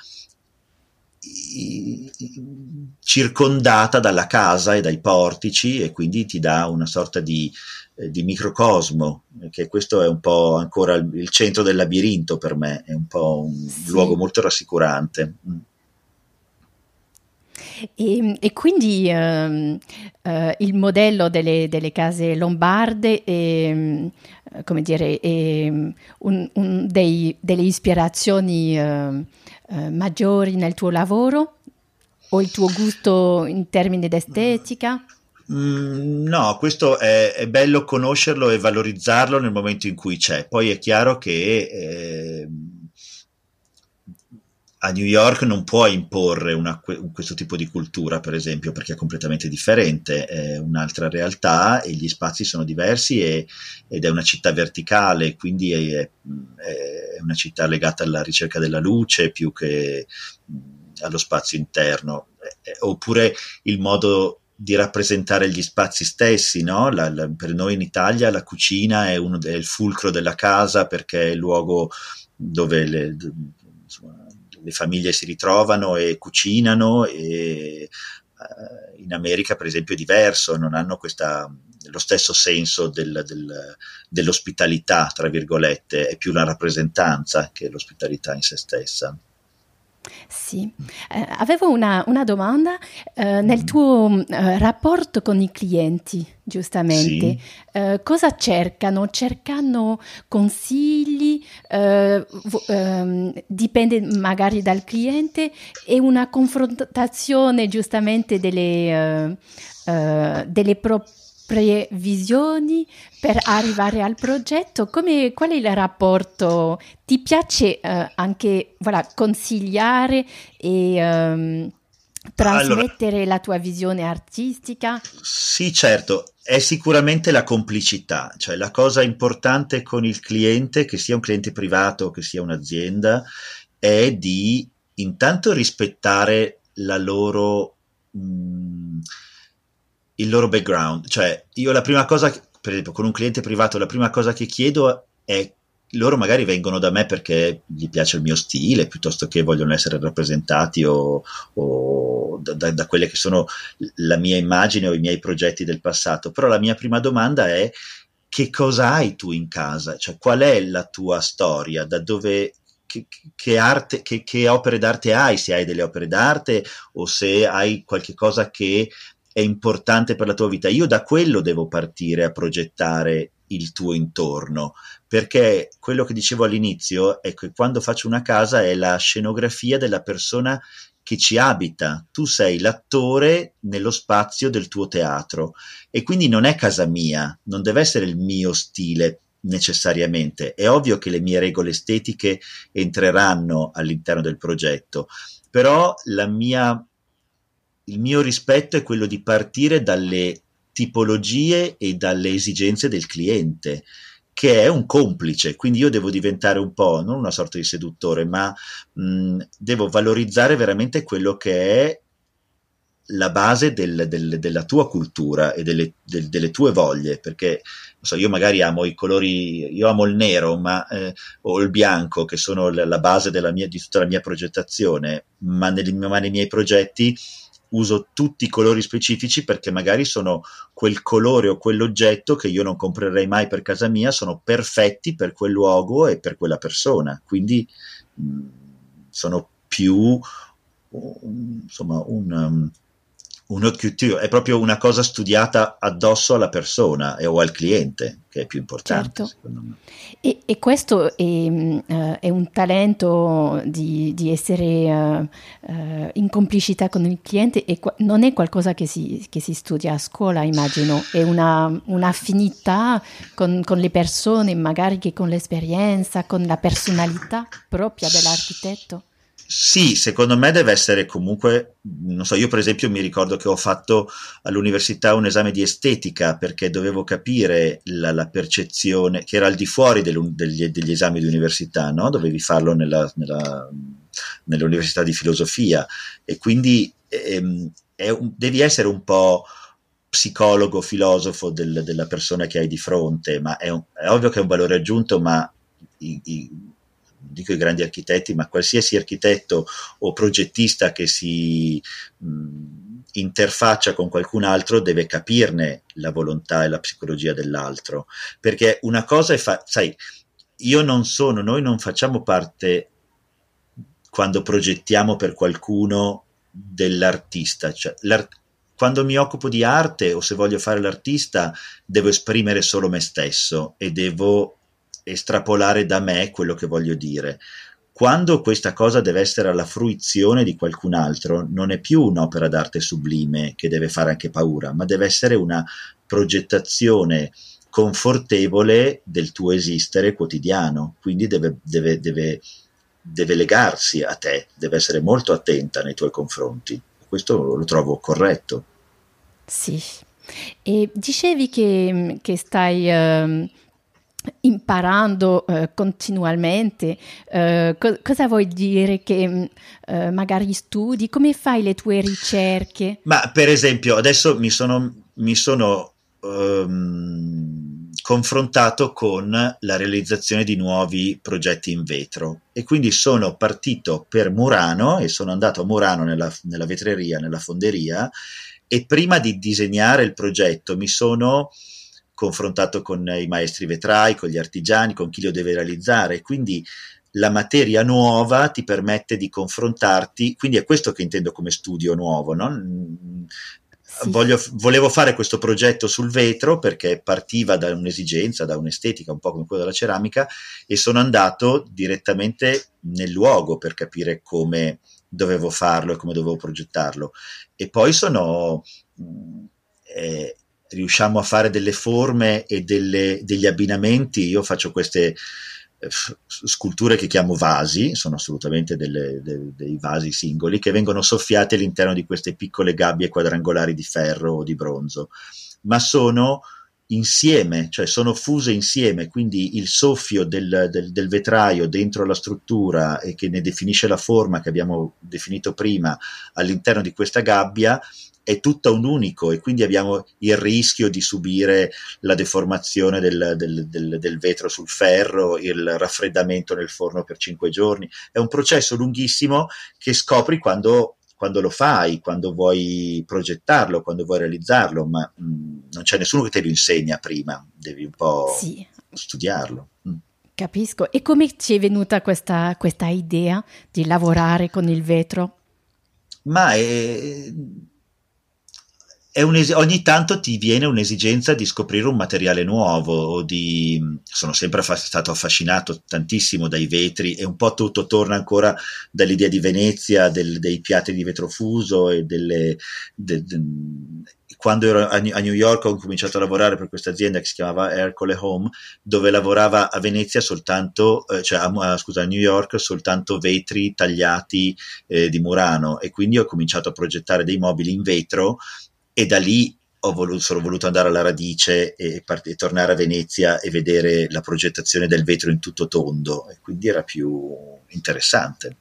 circondata dalla casa e dai portici e quindi ti dà una sorta di, eh, di microcosmo, che questo è un po' ancora il, il, centro del labirinto per me, è un po' un sì. luogo molto rassicurante. Mm. E, e, quindi uh, uh, il modello delle, delle, case lombarde è, come dire, è un, un dei, delle ispirazioni uh, maggiori nel tuo lavoro o il tuo gusto in termini di estetica? Mm, no, questo è, è, bello conoscerlo e valorizzarlo nel momento in cui c'è. Poi è chiaro che eh, a New York non puoi imporre una, questo tipo di cultura, per esempio, perché è completamente differente, è un'altra realtà e gli spazi sono diversi e, ed è una città verticale, quindi è, è, una città legata alla ricerca della luce più che allo spazio interno. Oppure il modo di rappresentare gli spazi stessi, no? la, la, per noi in Italia la cucina è, uno, è il fulcro della casa perché è il luogo dove le, insomma, le famiglie si ritrovano e cucinano e uh, in America per esempio è diverso, non hanno questa, lo stesso senso del, del, dell'ospitalità, tra virgolette, è più una rappresentanza che l'ospitalità in se stessa. Sì, eh, avevo una, una domanda eh, nel tuo eh, rapporto con i clienti, giustamente. Sì. Eh, cosa cercano? Cercano consigli? Eh, ehm, dipende magari dal cliente e una confrontazione giustamente delle, eh, delle proprie previsioni per arrivare al progetto? Come, qual è il rapporto? Ti piace uh, anche voilà, consigliare e um, trasmettere allora, la tua visione artistica? Sì, certo. È sicuramente la complicità, cioè la cosa importante con il cliente, che sia un cliente privato, che sia un'azienda, è di intanto rispettare la loro... Mh, il loro background. Cioè, io la prima cosa per esempio, con un cliente privato la prima cosa che chiedo è loro magari vengono da me perché gli piace il mio stile piuttosto che vogliono essere rappresentati o, o da, da, quelle che sono la mia immagine o i miei progetti del passato. Però la mia prima domanda è che cosa hai tu in casa? Cioè qual è la tua storia? Da dove, che, che, arte, che, che opere d'arte hai? Se hai delle opere d'arte o se hai qualche cosa che è importante per la tua vita. Io da quello devo partire a progettare il tuo intorno, perché quello che dicevo all'inizio è che quando faccio una casa è la scenografia della persona che ci abita, tu sei l'attore nello spazio del tuo teatro e quindi non è casa mia, non deve essere il mio stile necessariamente. È ovvio che le mie regole estetiche entreranno all'interno del progetto, però la mia, il mio rispetto è quello di partire dalle tipologie e dalle esigenze del cliente che è un complice, quindi io devo diventare un po' non una sorta di seduttore, ma mh, devo valorizzare veramente quello che è la base del, del, della tua cultura e delle, del, delle tue voglie, perché so, io magari amo i colori, io amo il nero ma, eh, o il bianco, che sono la, la base mia, di tutta la mia progettazione, ma, nel, ma nei miei progetti uso tutti i colori specifici perché magari sono quel colore o quell'oggetto che io non comprerei mai per casa mia, sono perfetti per quel luogo e per quella persona. Quindi mh, mm, sono più insomma un, um, un occulture, è proprio una cosa studiata addosso alla persona e, o al cliente, che è più importante. Certo. E, e, questo è, uh, è, un talento di, di essere uh, uh, in complicità con il cliente e qu- non è qualcosa che si, che si, studia a scuola, immagino, è una, un'affinità con, con le persone, magari che con l'esperienza, con la personalità propria dell'architetto. Sì, secondo me deve essere comunque, non so, io per esempio mi ricordo che ho fatto all'università un esame di estetica perché dovevo capire la, la percezione, che era al di fuori degli, degli, esami di università, no? dovevi farlo nella, nella, nell'università di filosofia e quindi ehm, un, devi essere un po' psicologo, filosofo del, della persona che hai di fronte, ma è, un, è ovvio che è un valore aggiunto, ma i, i, dico i grandi architetti, ma qualsiasi architetto o progettista che si mh, interfaccia con qualcun altro deve capirne la volontà e la psicologia dell'altro, perché una cosa è, fa- sai, io non sono, noi non facciamo parte quando progettiamo per qualcuno dell'artista, cioè quando mi occupo di arte o se voglio fare l'artista devo esprimere solo me stesso e devo estrapolare da me quello che voglio dire. Quando questa cosa deve essere alla fruizione di qualcun altro, non è più un'opera d'arte sublime che deve fare anche paura, ma deve essere una progettazione confortevole del tuo esistere quotidiano, quindi deve, deve, deve, deve legarsi a te, deve essere molto attenta nei tuoi confronti. Questo lo trovo corretto. Sì, e dicevi che, che stai... Uh imparando eh, continuamente. Eh, co- cosa vuoi dire che mm, eh, magari studi? Come fai le tue ricerche? Ma per esempio, adesso mi sono, mi sono um, confrontato con la realizzazione di nuovi progetti in vetro e quindi sono partito per Murano e sono andato a Murano nella, nella vetreria, nella fonderia e prima di disegnare il progetto mi sono confrontato con i maestri vetrai, con gli artigiani, con chi lo deve realizzare. Quindi la materia nuova ti permette di confrontarti, quindi è questo che intendo come studio nuovo. No? Sì. Voglio, volevo fare questo progetto sul vetro perché partiva da un'esigenza, da un'estetica un po' come quella della ceramica e sono andato direttamente nel luogo per capire come dovevo farlo e come dovevo progettarlo. E poi sono... Eh, riusciamo a fare delle forme e delle, degli abbinamenti, io faccio queste eh, sculture che chiamo vasi, sono assolutamente delle, de, dei vasi singoli che vengono soffiati all'interno di queste piccole gabbie quadrangolari di ferro o di bronzo, ma sono insieme, cioè sono fuse insieme, quindi il soffio del, del, del, vetraio dentro la struttura e che ne definisce la forma che abbiamo definito prima all'interno di questa gabbia è tutta un unico e quindi abbiamo il rischio di subire la deformazione del, del, del, del, vetro sul ferro, il raffreddamento nel forno per cinque giorni. È un processo lunghissimo che scopri quando, quando lo fai, quando vuoi progettarlo, quando vuoi realizzarlo, ma mh, mm, non c'è nessuno che te lo insegna prima, devi un po' sì. studiarlo. Mm. Capisco. E come ci è venuta questa, questa idea di lavorare con il vetro? Ma è, es- ogni tanto ti viene un'esigenza di scoprire un materiale nuovo. Di, sono sempre fa- stato affascinato tantissimo dai vetri e un po' tutto torna ancora dall'idea di Venezia, del, dei piatti di vetro fuso e delle, de, de, quando ero a New York ho cominciato a lavorare per questa azienda che si chiamava Ercole Home, dove lavorava a Venezia soltanto, eh, cioè a, scusa, a New York soltanto vetri tagliati eh, di Murano e quindi ho cominciato a progettare dei mobili in vetro e da lì voluto, sono voluto andare alla radice e, part- tornare a Venezia e vedere la progettazione del vetro in tutto tondo e quindi era più interessante.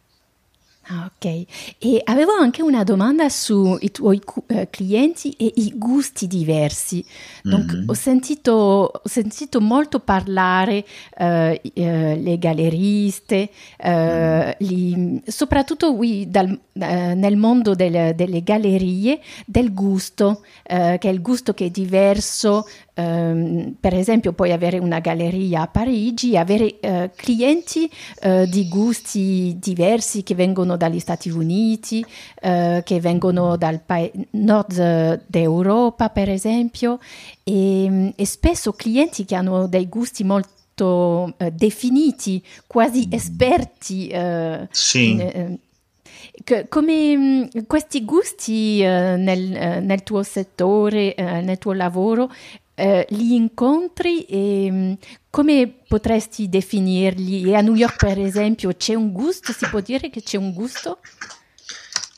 Ah, ok, e avevo anche una domanda sui tuoi eh, clienti e i gusti diversi. Donc, mm-hmm. ho, sentito, ho, sentito, molto parlare eh, eh, le galleriste, mm. gli, soprattutto oui, dal, eh, nel mondo del, delle gallerie, del gusto, eh, che è il gusto che è diverso Um, per esempio puoi avere una galleria a Parigi avere uh, clienti uh, di gusti diversi che vengono dagli Stati Uniti, uh, che vengono dal pa- nord d'Europa per esempio e, e, spesso clienti che hanno dei gusti molto definiti, quasi mm. esperti. sì. In, come questi gusti uh, nel, uh, nel, tuo settore, uh, nel tuo lavoro, eh, li incontri e mm, come potresti definirli? E a New York, per esempio, c'è un gusto? Si può dire che c'è un gusto?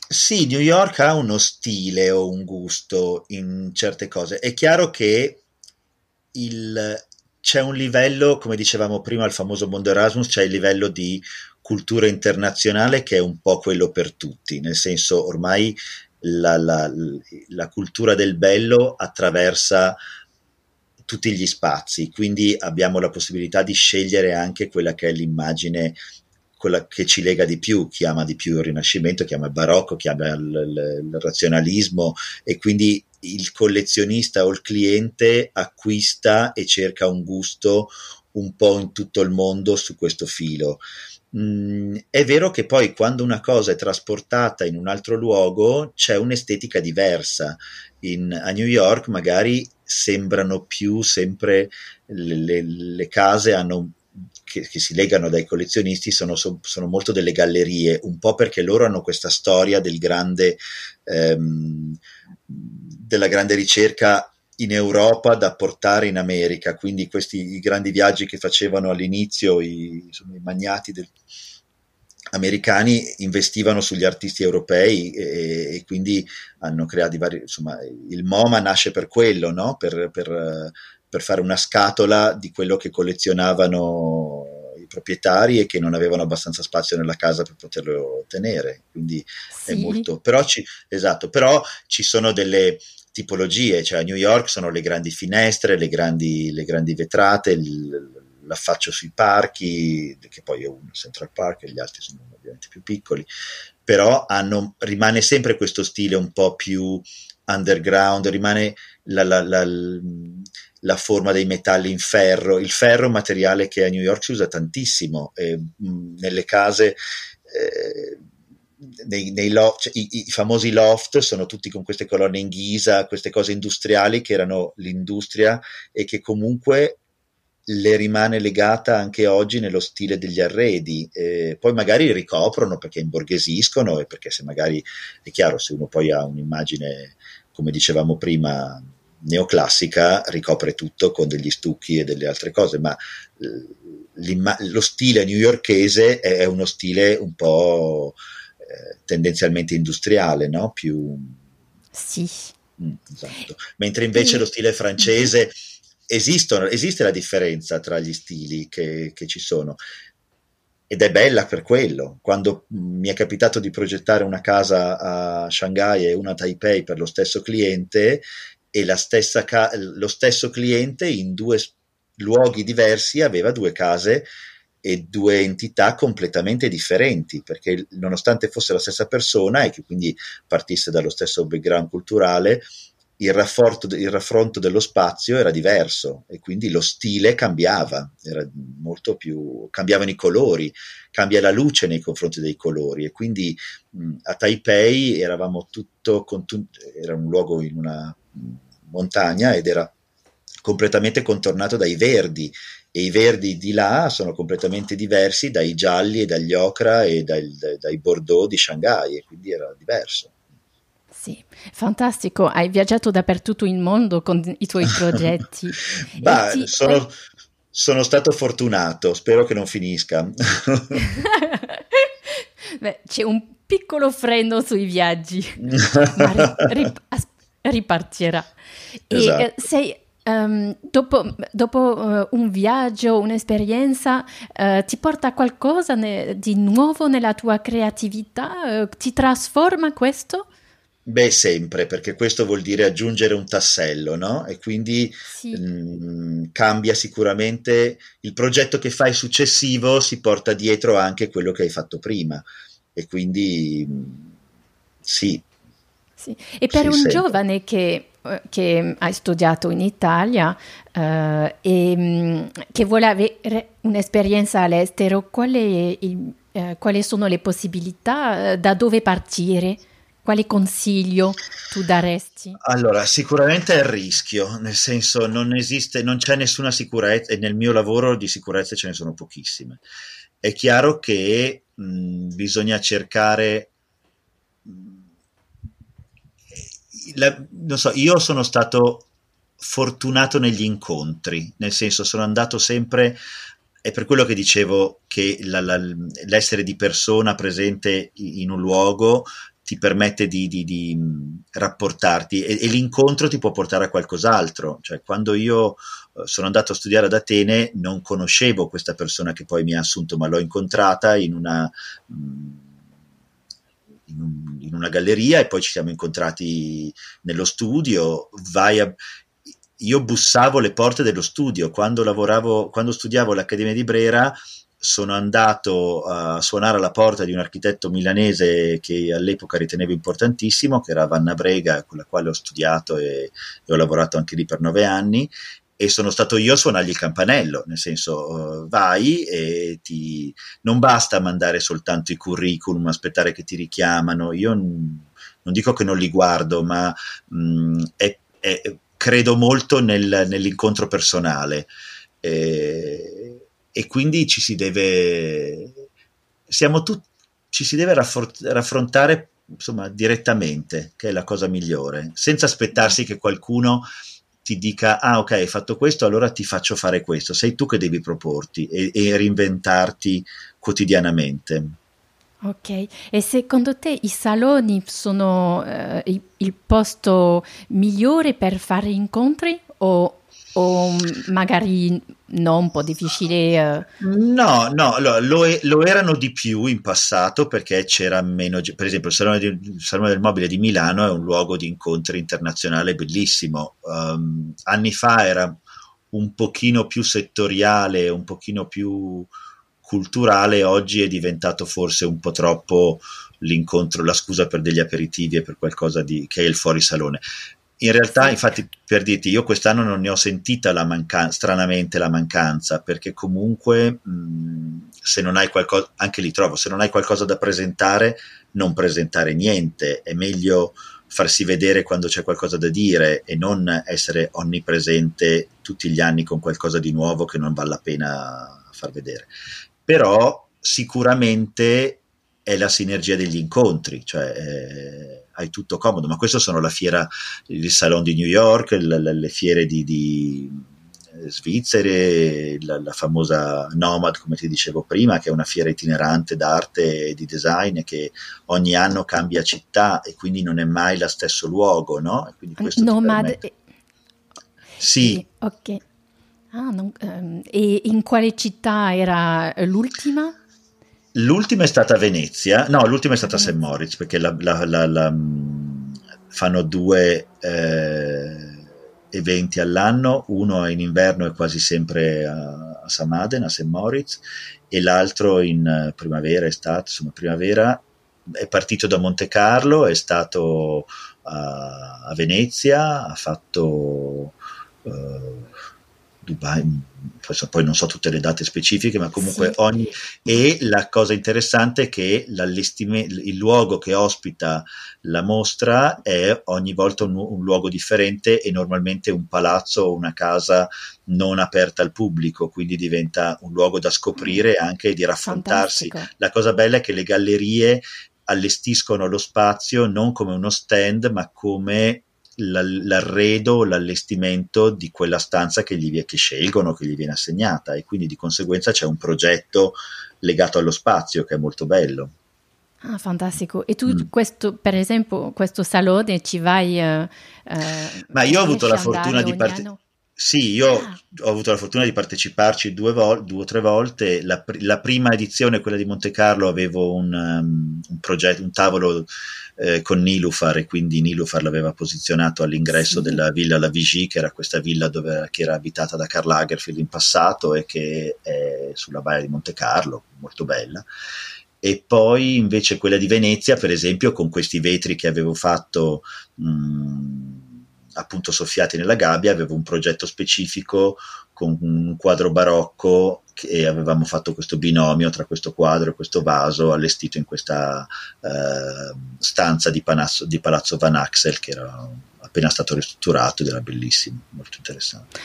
Sì, New York ha uno stile o un gusto in certe cose. È chiaro che il, c'è un livello, come dicevamo prima, al famoso mondo Erasmus, c'è il livello di cultura internazionale che è un po' quello per tutti, nel senso ormai la, la, la cultura del bello attraversa tutti gli spazi, quindi abbiamo la possibilità di scegliere anche quella che è l'immagine quella che ci lega di più, chi ama di più il Rinascimento, chi ama il Barocco, chi ama il, il, razionalismo e quindi il collezionista o il cliente acquista e cerca un gusto un po' in tutto il mondo su questo filo. Mm, è vero che poi quando una cosa è trasportata in un altro luogo c'è un'estetica diversa. In, a New York magari sembrano più sempre le, le, le case hanno che, che, si legano dai collezionisti sono, sono, molto delle gallerie, un po' perché loro hanno questa storia del grande, ehm, della grande ricerca in Europa da portare in America, quindi questi grandi viaggi che facevano all'inizio i, insomma, i magnati del, americani investivano sugli artisti europei e, e, quindi hanno creato vari, insomma, il MoMA nasce per quello, no? per, per, per, fare una scatola di quello che collezionavano i proprietari e che non avevano abbastanza spazio nella casa per poterlo tenere, quindi sì. è molto, però ci, esatto, però ci sono delle tipologie, cioè a New York sono le grandi finestre, le grandi, le grandi vetrate, il, l'affaccio sui parchi, che poi è un Central Park e gli altri sono ovviamente più piccoli, però hanno, rimane sempre questo stile un po' più underground, rimane la, la, la, la, forma dei metalli in ferro. Il ferro è un materiale che a New York si usa tantissimo, eh, nelle case... Eh, nei, nei loft, cioè, i, i, famosi loft sono tutti con queste colonne in ghisa, queste cose industriali che erano l'industria e che comunque le rimane legata anche oggi nello stile degli arredi, eh, poi magari ricoprono perché imborghesiscono e perché se magari è chiaro se uno poi ha un'immagine come dicevamo prima neoclassica ricopre tutto con degli stucchi e delle altre cose, ma lo stile newyorkese è uno stile un po' eh, tendenzialmente industriale, no? Più... Sì. Mm, esatto. Mentre invece lo stile francese esistono, esiste la differenza tra gli stili che, che ci sono. ed è bella per quello. Quando mi è capitato di progettare una casa a Shanghai e una a Taipei per lo stesso cliente e ca- lo stesso cliente in due luoghi diversi aveva due case e due entità completamente differenti, perché nonostante fosse la stessa persona e che quindi partisse dallo stesso background culturale, il, rafforto, il raffronto dello spazio era diverso e quindi lo stile cambiava, era molto più, cambiavano i colori, cambia la luce nei confronti dei colori e quindi mh, a Taipei eravamo tutto, era un luogo in una montagna ed era completamente contornato dai verdi e i verdi di là sono completamente diversi dai gialli e dagli ocra e dai, dai bordeaux di Shanghai e quindi era diverso. Sì, fantastico, hai viaggiato dappertutto il mondo con i tuoi progetti. Bah, ti... sono, sono stato fortunato, spero che non finisca. Beh, c'è un piccolo freno sui viaggi, ma rip- ripartirà. Esatto. E eh, sei Um, dopo, dopo uh, un viaggio, un'esperienza, uh, ti porta qualcosa ne- di nuovo nella tua creatività? Uh, ti trasforma questo? Beh, sempre, perché questo vuol dire aggiungere un tassello, no? E quindi sì. mh, mm, cambia sicuramente il progetto che fai successivo, si porta dietro anche quello che hai fatto prima. E quindi mh, mm, sì. sì. E per sì, un sempre. giovane che eh, che hai studiato in Italia eh, e mm, che vuole avere un'esperienza all'estero, quali, eh, quali sono le possibilità, eh, da dove partire? Quale consiglio tu daresti? Allora, sicuramente è il rischio, nel senso non esiste, non c'è nessuna sicurezza e nel mio lavoro di sicurezza ce ne sono pochissime. È chiaro che mh, bisogna cercare la, non so, io sono stato fortunato negli incontri, nel senso sono andato sempre, è per quello che dicevo che la, la, l'essere di persona presente in un luogo ti permette di, di, di rapportarti e, e, l'incontro ti può portare a qualcos'altro. Cioè, quando io eh, sono andato a studiare ad Atene non conoscevo questa persona che poi mi ha assunto, ma l'ho incontrata in una... Mh, in, un, in, una galleria e poi ci siamo incontrati nello studio. A, io bussavo le porte dello studio quando lavoravo, quando studiavo all'Accademia di Brera. Sono andato a suonare alla porta di un architetto milanese che all'epoca ritenevo importantissimo, che era Vanna Brega, con la quale ho studiato e, e ho lavorato anche lì per nove anni e sono stato io a suonargli il campanello, nel senso uh, vai e ti... non basta mandare soltanto i curriculum, aspettare che ti richiamano, io n- non dico che non li guardo, ma mh, mm, è, è, credo molto nel, nell'incontro personale. E, e, quindi ci si deve, siamo tutti, ci si deve raffor- raffrontare insomma direttamente, che è la cosa migliore, senza aspettarsi che qualcuno ti dica ah ok hai fatto questo allora ti faccio fare questo. Sei tu che devi proporti e, e reinventarti quotidianamente. Ok. E secondo te i saloni sono eh, il, posto migliore per fare incontri o o magari no, un po' difficile? Uh... No, no, lo, lo, lo, erano di più in passato perché c'era meno, per esempio il Salone, di, il Salone, del Mobile di Milano è un luogo di incontri internazionale bellissimo, um, anni fa era un pochino più settoriale, un pochino più culturale, oggi è diventato forse un po' troppo l'incontro, la scusa per degli aperitivi e per qualcosa di, che è il fuorisalone. In realtà, infatti, per dirti, io quest'anno non ne ho sentita la mancanza, stranamente la mancanza, perché comunque mh, se non hai qualcosa, anche lì trovo, se non hai qualcosa da presentare, non presentare niente, è meglio farsi vedere quando c'è qualcosa da dire e non essere onnipresente tutti gli anni con qualcosa di nuovo che non vale la pena far vedere. Però sicuramente è la sinergia degli incontri, cioè eh, hai tutto comodo, ma questo sono la fiera, il salon di New York, le, le fiere di, di eh, Svizzere, la, la, famosa Nomad, come ti dicevo prima, che è una fiera itinerante d'arte e di design che ogni anno cambia città e quindi non è mai lo stesso luogo, no? Nomad. Sì. Ok. Ah, non, um, e in quale città era l'ultima? L'ultima è stata a Venezia, no, l'ultima è stata a St. Moritz perché la, la, la, mm, fanno due eh, eventi all'anno, uno in inverno è quasi sempre a, a Samaden, a St. Moritz, e l'altro in primavera, estate, insomma primavera, è partito da Monte Carlo, è stato a, a Venezia, ha fatto... Uh, Dubai, poi non so tutte le date specifiche, ma comunque sì. ogni... E la cosa interessante è che il luogo che ospita la mostra è ogni volta un, un, luogo differente e normalmente un palazzo o una casa non aperta al pubblico, quindi diventa un luogo da scoprire e anche di raffrontarsi. Fantastico. La cosa bella è che le gallerie allestiscono lo spazio non come uno stand, ma come l'arredo, l'allestimento di quella stanza che, gli, che scelgono, che gli viene assegnata e quindi di conseguenza c'è un progetto legato allo spazio che è molto bello. Ah, fantastico. E tu, mm. questo, per esempio, questo salone ci vai? Uh, Ma io ho avuto la fortuna di partecipare. Sì, io ah. ho avuto la fortuna di parteciparci due, vol- due o tre volte. La, pr- la, prima edizione, quella di Monte Carlo, avevo un, um, un progetto, un tavolo eh, con Nilufar e quindi Nilufar l'aveva posizionato all'ingresso sì. della villa La Vigie, che era questa villa dove, che era abitata da Karl Lagerfeld in passato e che è sulla baia di Monte Carlo, molto bella. E poi invece quella di Venezia, per esempio, con questi vetri che avevo fatto. Mh, mm, appunto soffiati nella gabbia, avevo un progetto specifico con un quadro barocco e avevamo fatto questo binomio tra questo quadro e questo vaso allestito in questa eh, stanza di, Panazzo, di Palazzo Van Axel che era appena stato ristrutturato ed era bellissimo, molto interessante.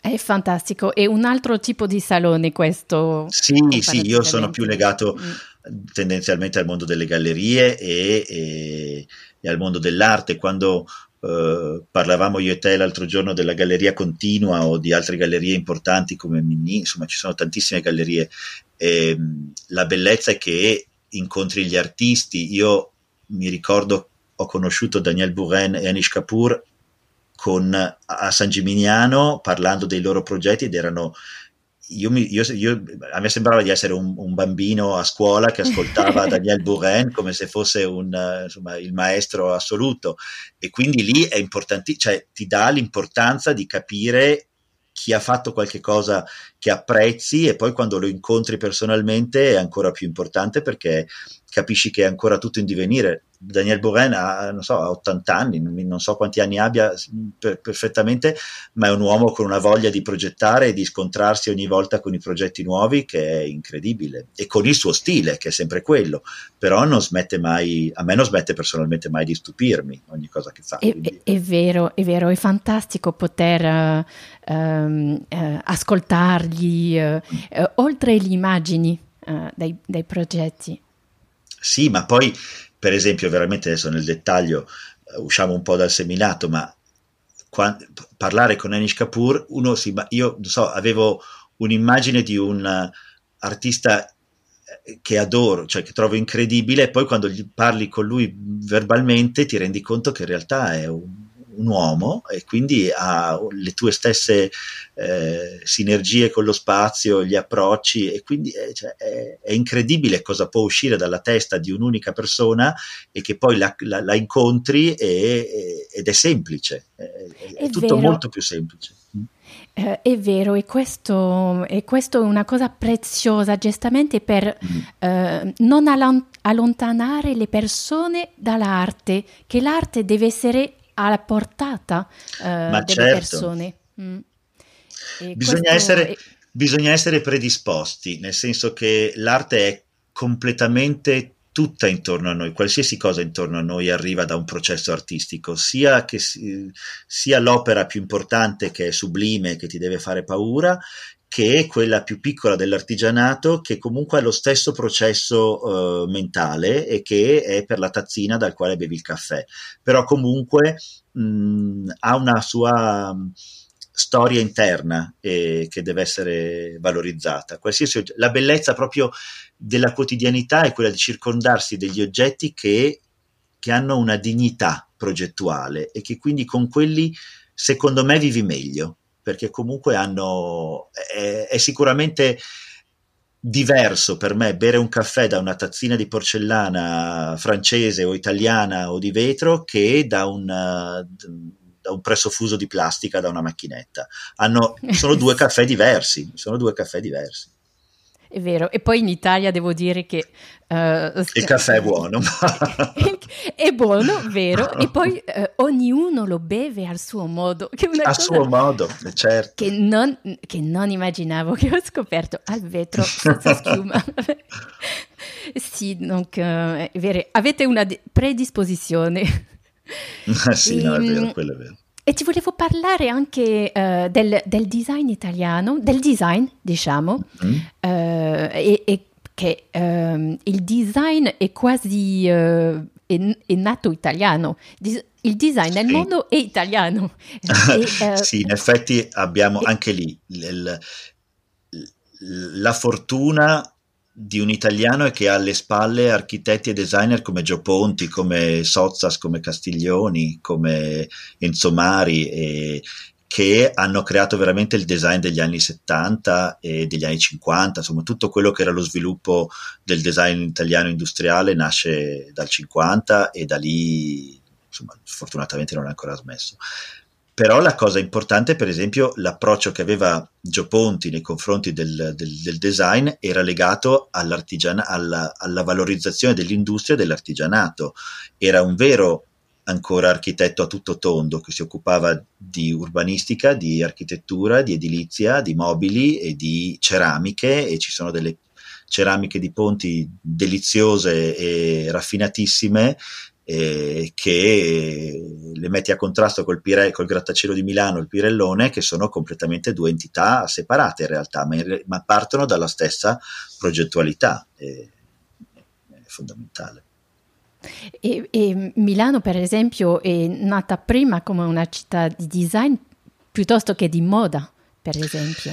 È fantastico. E un altro tipo di salone questo? Sì, sì, io sono più legato mm. tendenzialmente al mondo delle gallerie e, e, e al mondo dell'arte. Quando Uh, parlavamo io e te l'altro giorno della galleria continua o di altre gallerie importanti come Mini, insomma ci sono tantissime gallerie. E, ehm, la bellezza è che incontri gli artisti. Io mi ricordo, ho conosciuto Daniel Buren e Anish Kapoor con, a San Gimignano parlando dei loro progetti ed erano io, mi, io, io, a me sembrava di essere un, un, bambino a scuola che ascoltava Daniel Buren come se fosse un, insomma, il maestro assoluto. E quindi lì è importante, cioè ti dà l'importanza di capire chi ha fatto qualche cosa che apprezzi e poi quando lo incontri personalmente è ancora più importante perché capisci che è ancora tutto in divenire. Daniel Bourren ha, so, ha 80 anni, non so quanti anni abbia per, perfettamente, ma è un uomo con una voglia di progettare e di scontrarsi ogni volta con i progetti nuovi che è incredibile e con il suo stile che è sempre quello, però non smette mai, a me non smette personalmente mai di stupirmi ogni cosa che fa. È, è, è vero, è vero, è fantastico poter uh, uh, ascoltargli uh, oltre le immagini dei, dei progetti. Sì, ma poi, per esempio, veramente adesso nel dettaglio uh, usciamo un po' dal seminato, ma quando, parlare con Anish Kapoor, uno si, io non so, avevo un'immagine di un uh, artista eh, che adoro, cioè che trovo incredibile, e poi quando gli parli con lui verbalmente ti rendi conto che in realtà è un un uomo e quindi ha le tue stesse eh, sinergie con lo spazio, gli approcci e quindi è, cioè, è, è, incredibile cosa può uscire dalla testa di un'unica persona e che poi la, la, la incontri e, ed è semplice, è, è tutto vero. molto più semplice. Eh, è vero, e questo, e questo, è una cosa preziosa, giustamente per mm. eh, non allontanare le persone dall'arte, che l'arte deve essere alla portata uh, delle certo. persone. Mm. Bisogna, essere, è... bisogna essere predisposti, nel senso che l'arte è completamente tutta intorno a noi, qualsiasi cosa intorno a noi arriva da un processo artistico, sia, che, sia l'opera più importante che è sublime, che ti deve fare paura, che è quella più piccola dell'artigianato, che comunque ha lo stesso processo uh, mentale e che è per la tazzina dal quale bevi il caffè. Però comunque mh, ha una sua storia interna eh, che deve essere valorizzata. Qualsiasi, la bellezza proprio della quotidianità è quella di circondarsi degli oggetti che, che hanno una dignità progettuale e che quindi con quelli, secondo me, vivi meglio perché comunque hanno, è, è sicuramente diverso per me bere un caffè da una tazzina di porcellana francese o italiana o di vetro che da un, da un presso fuso di plastica da una macchinetta. Hanno, sono due caffè diversi, sono due caffè diversi. È vero, e poi in Italia devo dire che... Uh, il caffè è buono. è buono, vero, e poi uh, ognuno lo beve al suo modo. Che a suo modo, certo. Che non, che non, immaginavo, che ho scoperto al vetro senza schiuma. sì, donc, uh, è vero, avete una predisposizione. sì, no, è vero, ehm, quello è vero. E ti volevo parlare anche uh, del, del, design italiano, del design, diciamo, mm. uh, e, e, che uh, il design è quasi è, è, nato italiano. Il design nel sì. mondo è italiano. e, sì, in effetti abbiamo anche lì il, la fortuna di un italiano è che ha alle spalle architetti e designer come Gio Ponti, come Sozzas, come Castiglioni, come Enzo Mari, e, che hanno creato veramente il design degli anni 70 e degli anni 50, insomma tutto quello che era lo sviluppo del design italiano industriale nasce dal 50 e da lì insomma, fortunatamente non è ancora smesso. Però la cosa importante, per esempio, l'approccio che aveva Gio Ponti nei confronti del, del, del design era legato alla, alla valorizzazione dell'industria dell'artigianato. Era un vero ancora architetto a tutto tondo che si occupava di urbanistica, di architettura, di edilizia, di mobili e di ceramiche e ci sono delle ceramiche di ponti deliziose e raffinatissime eh, che le metti a contrasto col, Pire, col grattacielo di Milano, il Pirellone, che sono completamente due entità separate in realtà, ma, in, ma partono dalla stessa progettualità. È, è fondamentale. E, e Milano, per esempio, è nata prima come una città di design piuttosto che di moda, per esempio.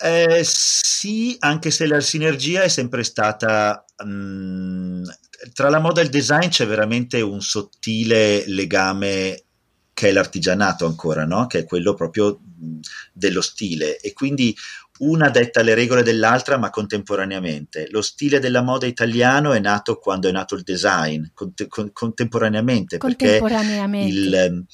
Eh, sì, anche se la sinergia è sempre stata mh, mm, tra la moda e il design c'è veramente un sottile legame che è l'artigianato ancora, no? che è quello proprio dello stile e quindi una detta le regole dell'altra ma contemporaneamente. Lo stile della moda italiano è nato quando è nato il design, cont- con- contemporaneamente, contemporaneamente, perché il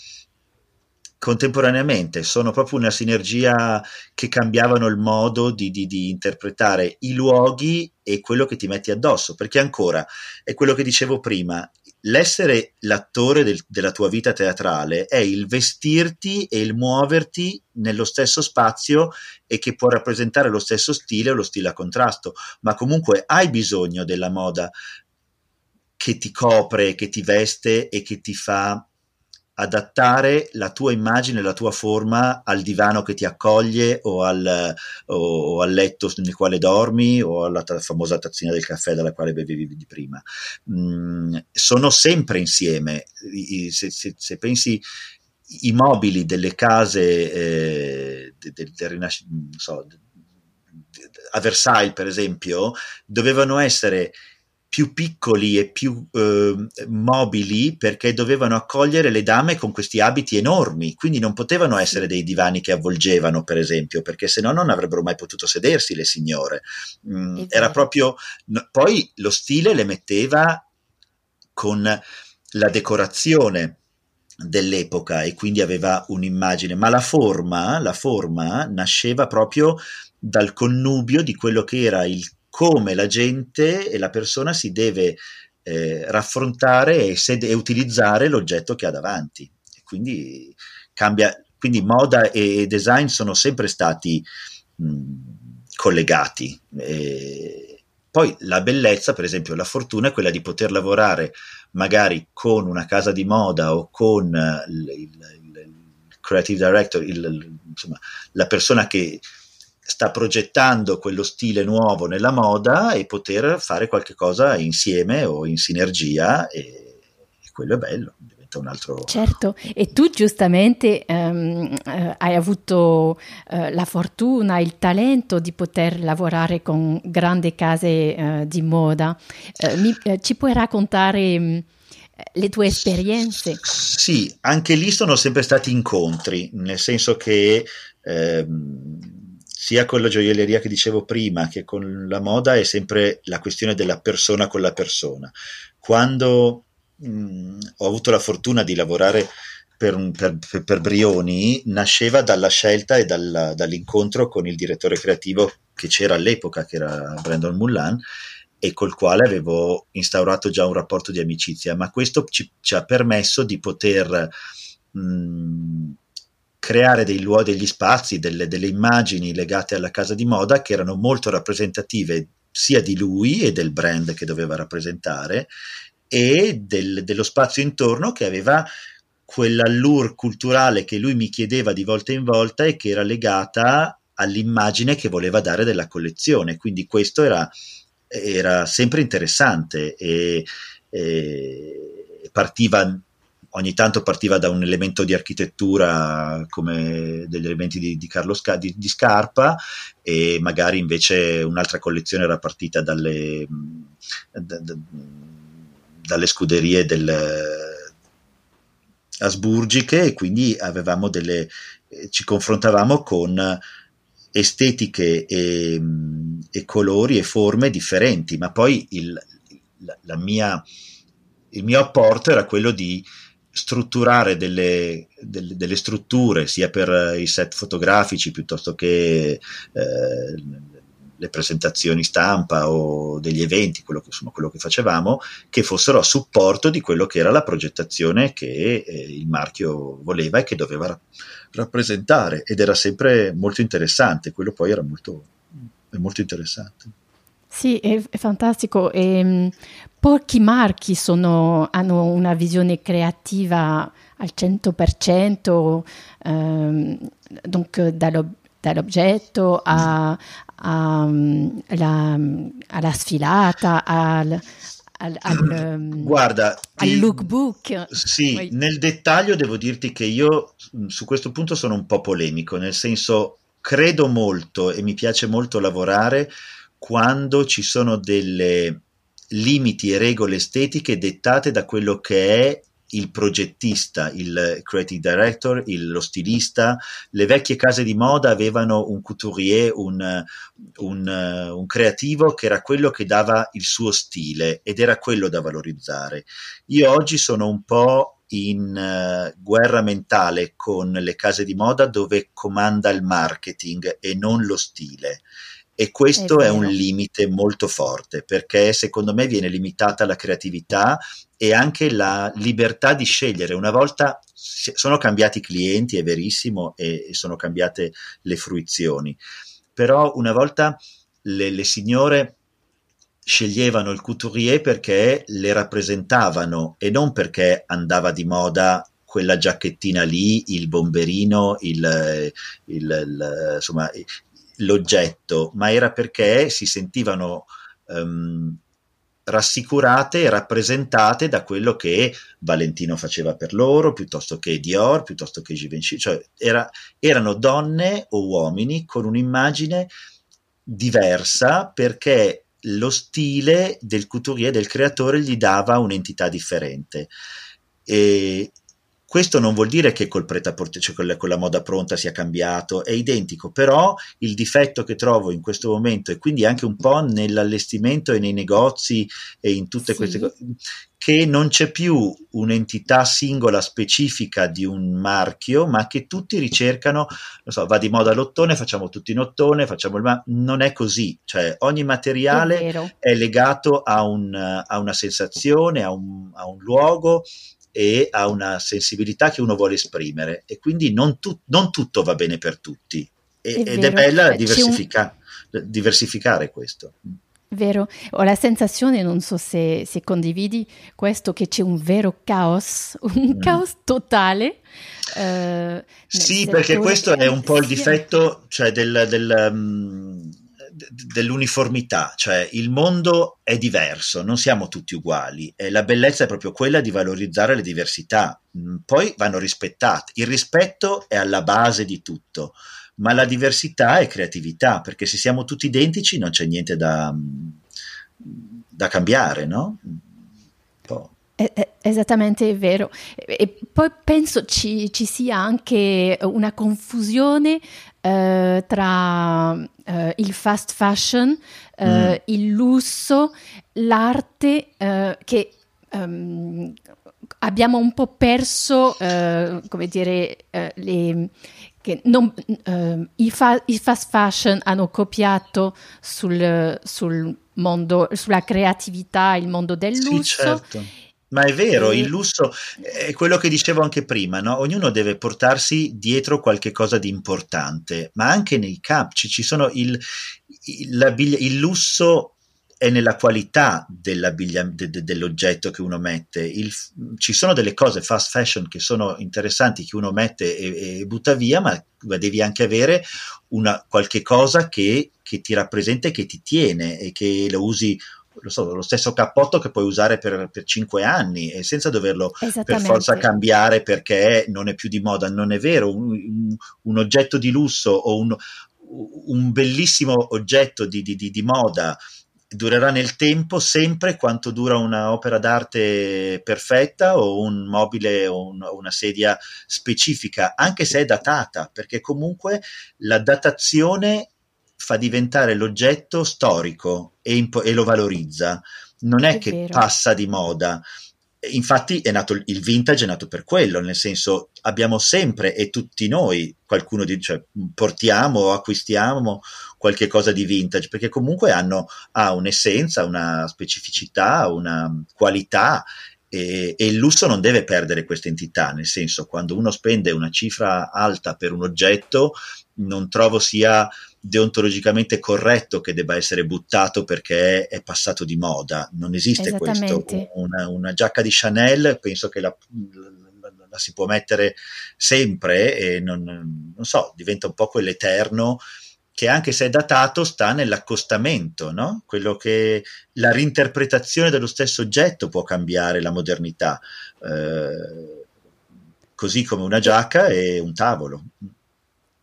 contemporaneamente, sono proprio una sinergia che cambiavano il modo di, di, di, interpretare i luoghi e quello che ti metti addosso, perché ancora è quello che dicevo prima, l'essere l'attore del, della tua vita teatrale è il vestirti e il muoverti nello stesso spazio e che può rappresentare lo stesso stile o lo stile a contrasto, ma comunque hai bisogno della moda che ti copre, che ti veste e che ti fa adattare la tua immagine, la tua forma al divano che ti accoglie o al, o, o al letto nel quale dormi o alla ta- famosa tazzina del caffè dalla quale bevevi di prima. Mm, sono sempre insieme. I, se, se, se, pensi i mobili delle case eh, del, del, del Rinascimento, so, a Versailles per esempio, dovevano essere più piccoli e più eh, mobili perché dovevano accogliere le dame con questi abiti enormi, quindi non potevano essere dei divani che avvolgevano, per esempio, perché se no non avrebbero mai potuto sedersi le signore. Mm, era proprio no, poi lo stile le metteva con la decorazione dell'epoca e quindi aveva un'immagine, ma la forma, la forma nasceva proprio dal connubio di quello che era il come la gente e la persona si deve eh, raffrontare e, sed- e, utilizzare l'oggetto che ha davanti. E quindi cambia, quindi moda e design sono sempre stati mh, collegati. E poi la bellezza, per esempio, la fortuna è quella di poter lavorare magari con una casa di moda o con il, il, il creative director, insomma, la persona che sta progettando quello stile nuovo nella moda e poter fare qualche cosa insieme o in sinergia e, e quello è bello diventa un altro certo e tu giustamente um, uh, hai avuto uh, la fortuna il talento di poter lavorare con grandi case uh, di moda mi, ci puoi raccontare um, le tue esperienze? Sì, anche lì sono sempre stati incontri, nel senso che ehm, sia con la gioielleria che dicevo prima che con la moda è sempre la questione della persona con la persona. Quando mh, ho avuto la fortuna di lavorare per, per, per, Brioni nasceva dalla scelta e dalla, dall'incontro con il direttore creativo che c'era all'epoca, che era Brandon Mullan, e col quale avevo instaurato già un rapporto di amicizia, ma questo ci, ci ha permesso di poter mh, creare dei luoghi, degli spazi, delle, delle immagini legate alla casa di moda che erano molto rappresentative sia di lui e del brand che doveva rappresentare e del, dello spazio intorno che aveva quell'allure culturale che lui mi chiedeva di volta in volta e che era legata all'immagine che voleva dare della collezione. Quindi questo era, era sempre interessante e, e partiva ogni tanto partiva da un elemento di architettura come degli elementi di, di Sca- di, di, Scarpa e magari invece un'altra collezione era partita dalle, da, da, dalle scuderie del, asburgiche e quindi delle, ci confrontavamo con estetiche e, e colori e forme differenti, ma poi il, la, la mia, il mio apporto era quello di strutturare delle, delle, delle, strutture sia per i set fotografici piuttosto che eh, le presentazioni stampa o degli eventi, quello che, insomma, quello che facevamo, che fossero a supporto di quello che era la progettazione che eh, il marchio voleva e che doveva ra- rappresentare ed era sempre molto interessante, quello poi era molto, molto interessante. Sì, è, è fantastico. E, um, pochi marchi sono, hanno una visione creativa al 100%, um, donc dallo, dall'oggetto a, a, alla, alla sfilata, al, al, al, ehm, Guarda, al ti, lookbook. Sì, Poi... nel dettaglio devo dirti che io su questo punto sono un po' polemico, nel senso credo molto e mi piace molto lavorare quando ci sono delle limiti e regole estetiche dettate da quello che è il progettista, il creative director, il, lo stilista. Le vecchie case di moda avevano un couturier, un, un, un, creativo che era quello che dava il suo stile ed era quello da valorizzare. Io oggi sono un po' in uh, guerra mentale con le case di moda dove comanda il marketing e non lo stile e questo è, è, un limite molto forte perché secondo me viene limitata la creatività e anche la libertà di scegliere. Una volta sono cambiati i clienti, è verissimo, e, e sono cambiate le fruizioni, però una volta le, le signore sceglievano il couturier perché le rappresentavano e non perché andava di moda quella giacchettina lì, il bomberino, il, il, il, insomma, l'oggetto, ma era perché si sentivano um, rassicurate e rappresentate da quello che Valentino faceva per loro, piuttosto che Dior, piuttosto che Givenchy, cioè era, erano donne o uomini con un'immagine diversa perché lo stile del couturier, del creatore, gli dava un'entità differente. E, questo non vuol dire che col pret cioè con, la, con la moda pronta sia cambiato, è identico, però il difetto che trovo in questo momento e quindi anche un po' nell'allestimento e nei negozi e in tutte sì. queste cose, che non c'è più un'entità singola specifica di un marchio, ma che tutti ricercano, non so, va di moda l'ottone, facciamo tutti in ottone, facciamo il ma- non è così, cioè ogni materiale è, è legato a, un, a, una sensazione, a un, a un luogo e ha una sensibilità che uno vuole esprimere e quindi non, tu, non tutto va bene per tutti e, è ed vero. è bella diversifica, un... diversificare questo. Vero, ho la sensazione, non so se, se, condividi questo, che c'è un vero caos, un mm. caos totale. Eh, sì, perché questo è un po' il difetto cioè del, del um, dell'uniformità, cioè il mondo è diverso, non siamo tutti uguali e la bellezza è proprio quella di valorizzare le diversità, mm, poi vanno rispettate, il rispetto è alla base di tutto, ma la diversità è creatività, perché se siamo tutti identici non c'è niente da, mm, da cambiare, no? Esattamente, è vero. E poi penso ci, ci sia anche una confusione eh, tra eh, il fast fashion, eh, mm. il lusso, l'arte che um, abbiamo un po' perso, come dire, le, che non, i, fa, i, fast fashion hanno copiato sul, sul mondo, sulla creatività, il mondo del lusso. Sì, certo ma è vero, il lusso è quello che dicevo anche prima, no? ognuno deve portarsi dietro qualche cosa di importante, ma anche nei campi ci sono il, il, il lusso è nella qualità de, de, dell'oggetto che uno mette. Il, ci sono delle cose fast fashion che sono interessanti che uno mette e, e butta via, ma devi anche avere una, qualche cosa che, che ti rappresenta e che ti tiene e che lo usi so, lo stesso cappotto che puoi usare per, per 5 anni e senza doverlo per forza cambiare perché non è più di moda. Non è vero, un, un, un oggetto di lusso o un, un bellissimo oggetto di, di, di, di, moda durerà nel tempo sempre quanto dura un'opera d'arte perfetta o un mobile o un, una sedia specifica, anche se è datata, perché comunque la datazione fa diventare l'oggetto storico e, impo- e lo valorizza. Non è, è che vero. passa di moda. Infatti è nato il vintage è nato per quello, nel senso abbiamo sempre e tutti noi qualcuno di cioè, portiamo o acquistiamo qualche cosa di vintage perché comunque hanno, ha un'essenza, una specificità, una qualità e, e, il lusso non deve perdere questa entità, nel senso quando uno spende una cifra alta per un oggetto non trovo sia deontologicamente corretto che debba essere buttato perché è passato di moda. Non esiste questo. Una, una, giacca di Chanel penso che la, la, la si può mettere sempre e non, non, so, diventa un po' quell'eterno che anche se è datato sta nell'accostamento, no? Quello che la reinterpretazione dello stesso oggetto può cambiare la modernità, eh, così come una giacca e un tavolo.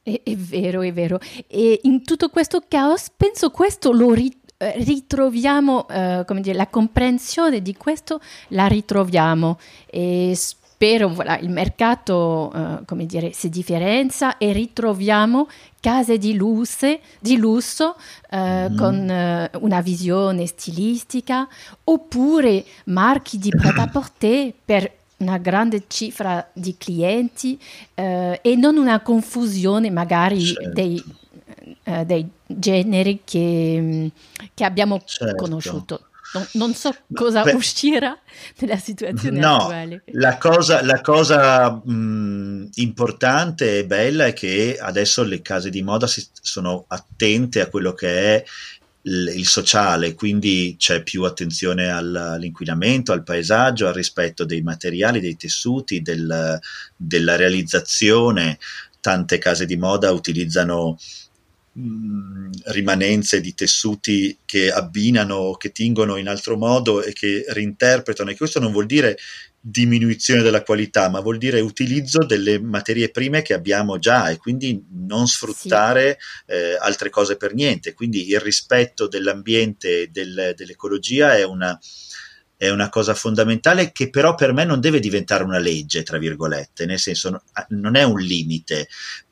È, è, vero, è vero. E in tutto questo caos, penso questo lo ri- eh, ritroviamo, eh, come dire, la comprensione di questo la ritroviamo e spero, voilà, il mercato, eh, come dire, si differenzia e ritroviamo case di, lusse, di lusso eh, mm. con eh, una visione stilistica oppure marchi di pret-à-porter per una grande cifra di clienti eh, e non una confusione magari certo. dei, eh, dei, generi che, che abbiamo certo. conosciuto. Non, non, so cosa Beh, uscirà nella situazione no, attuale. La cosa, la cosa mh, importante e bella è che adesso le case di moda si, sono attente a quello che è il sociale, quindi c'è più attenzione all'inquinamento, al paesaggio, al rispetto dei materiali, dei tessuti, del, della realizzazione. Tante case di moda utilizzano rimanenze di tessuti che abbinano, che tingono in altro modo e che reinterpretano. E questo non vuol dire diminuzione della qualità, ma vuol dire utilizzo delle materie prime che abbiamo già e quindi non sfruttare sì. eh, altre cose per niente. Quindi il rispetto dell'ambiente e del, dell'ecologia è una, è una cosa fondamentale che però per me non deve diventare una legge, tra virgolette, nel senso non è un limite.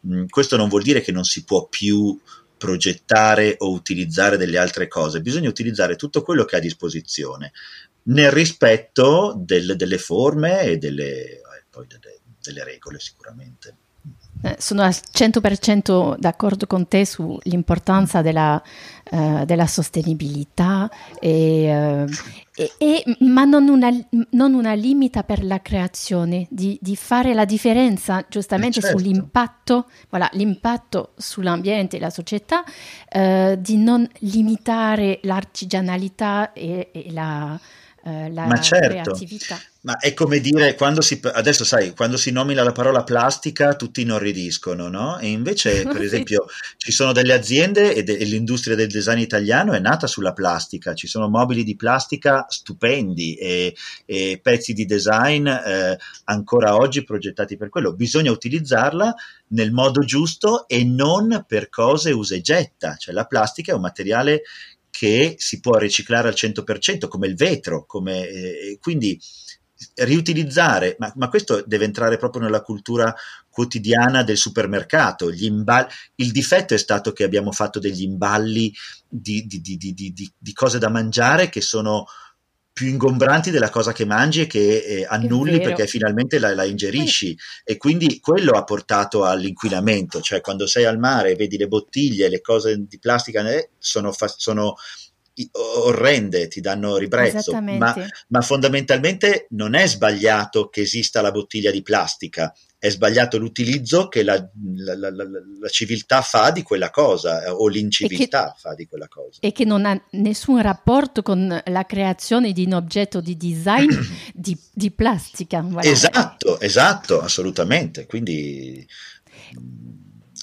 Mm, questo non vuol dire che non si può più progettare o utilizzare delle altre cose, bisogna utilizzare tutto quello che ha a disposizione nel rispetto del, delle forme e delle, eh, delle, delle regole sicuramente. Eh, sono al 100% d'accordo con te sull'importanza della, uh, della sostenibilità, e, uh, e, e, ma non una, non una, limita per la creazione, di, di fare la differenza giustamente certo. sull'impatto, voilà, l'impatto sull'ambiente e la società, di non limitare l'artigianalità e, e la eh, la ma certo, creatività. Ma è come dire, quando si, adesso sai, quando si nomina la parola plastica tutti inorridiscono, no? E invece, per esempio, ci sono delle aziende e, de, e, l'industria del design italiano è nata sulla plastica, ci sono mobili di plastica stupendi e, e pezzi di design eh, ancora oggi progettati per quello. Bisogna utilizzarla nel modo giusto e non per cose usa e getta, cioè la plastica è un materiale che si può riciclare al 100% come il vetro, come, eh, quindi riutilizzare, ma, ma, questo deve entrare proprio nella cultura quotidiana del supermercato. Imballi, il difetto è stato che abbiamo fatto degli imballi di, di, di, di cose da mangiare che sono più ingombranti della cosa che mangi e che eh, annulli perché finalmente la, la ingerisci. E quindi quello ha portato all'inquinamento, cioè quando sei al mare e vedi le bottiglie, le cose di plastica eh, sono, sono orrende, ti danno ribrezzo, ma, ma, fondamentalmente non è sbagliato che esista la bottiglia di plastica, è sbagliato l'utilizzo che la, la, la, la civiltà fa di quella cosa eh, o l'inciviltà che, fa di quella cosa. E che non ha nessun rapporto con la creazione di un oggetto di design di, di, plastica. Voilà. Esatto, esatto, assolutamente. Quindi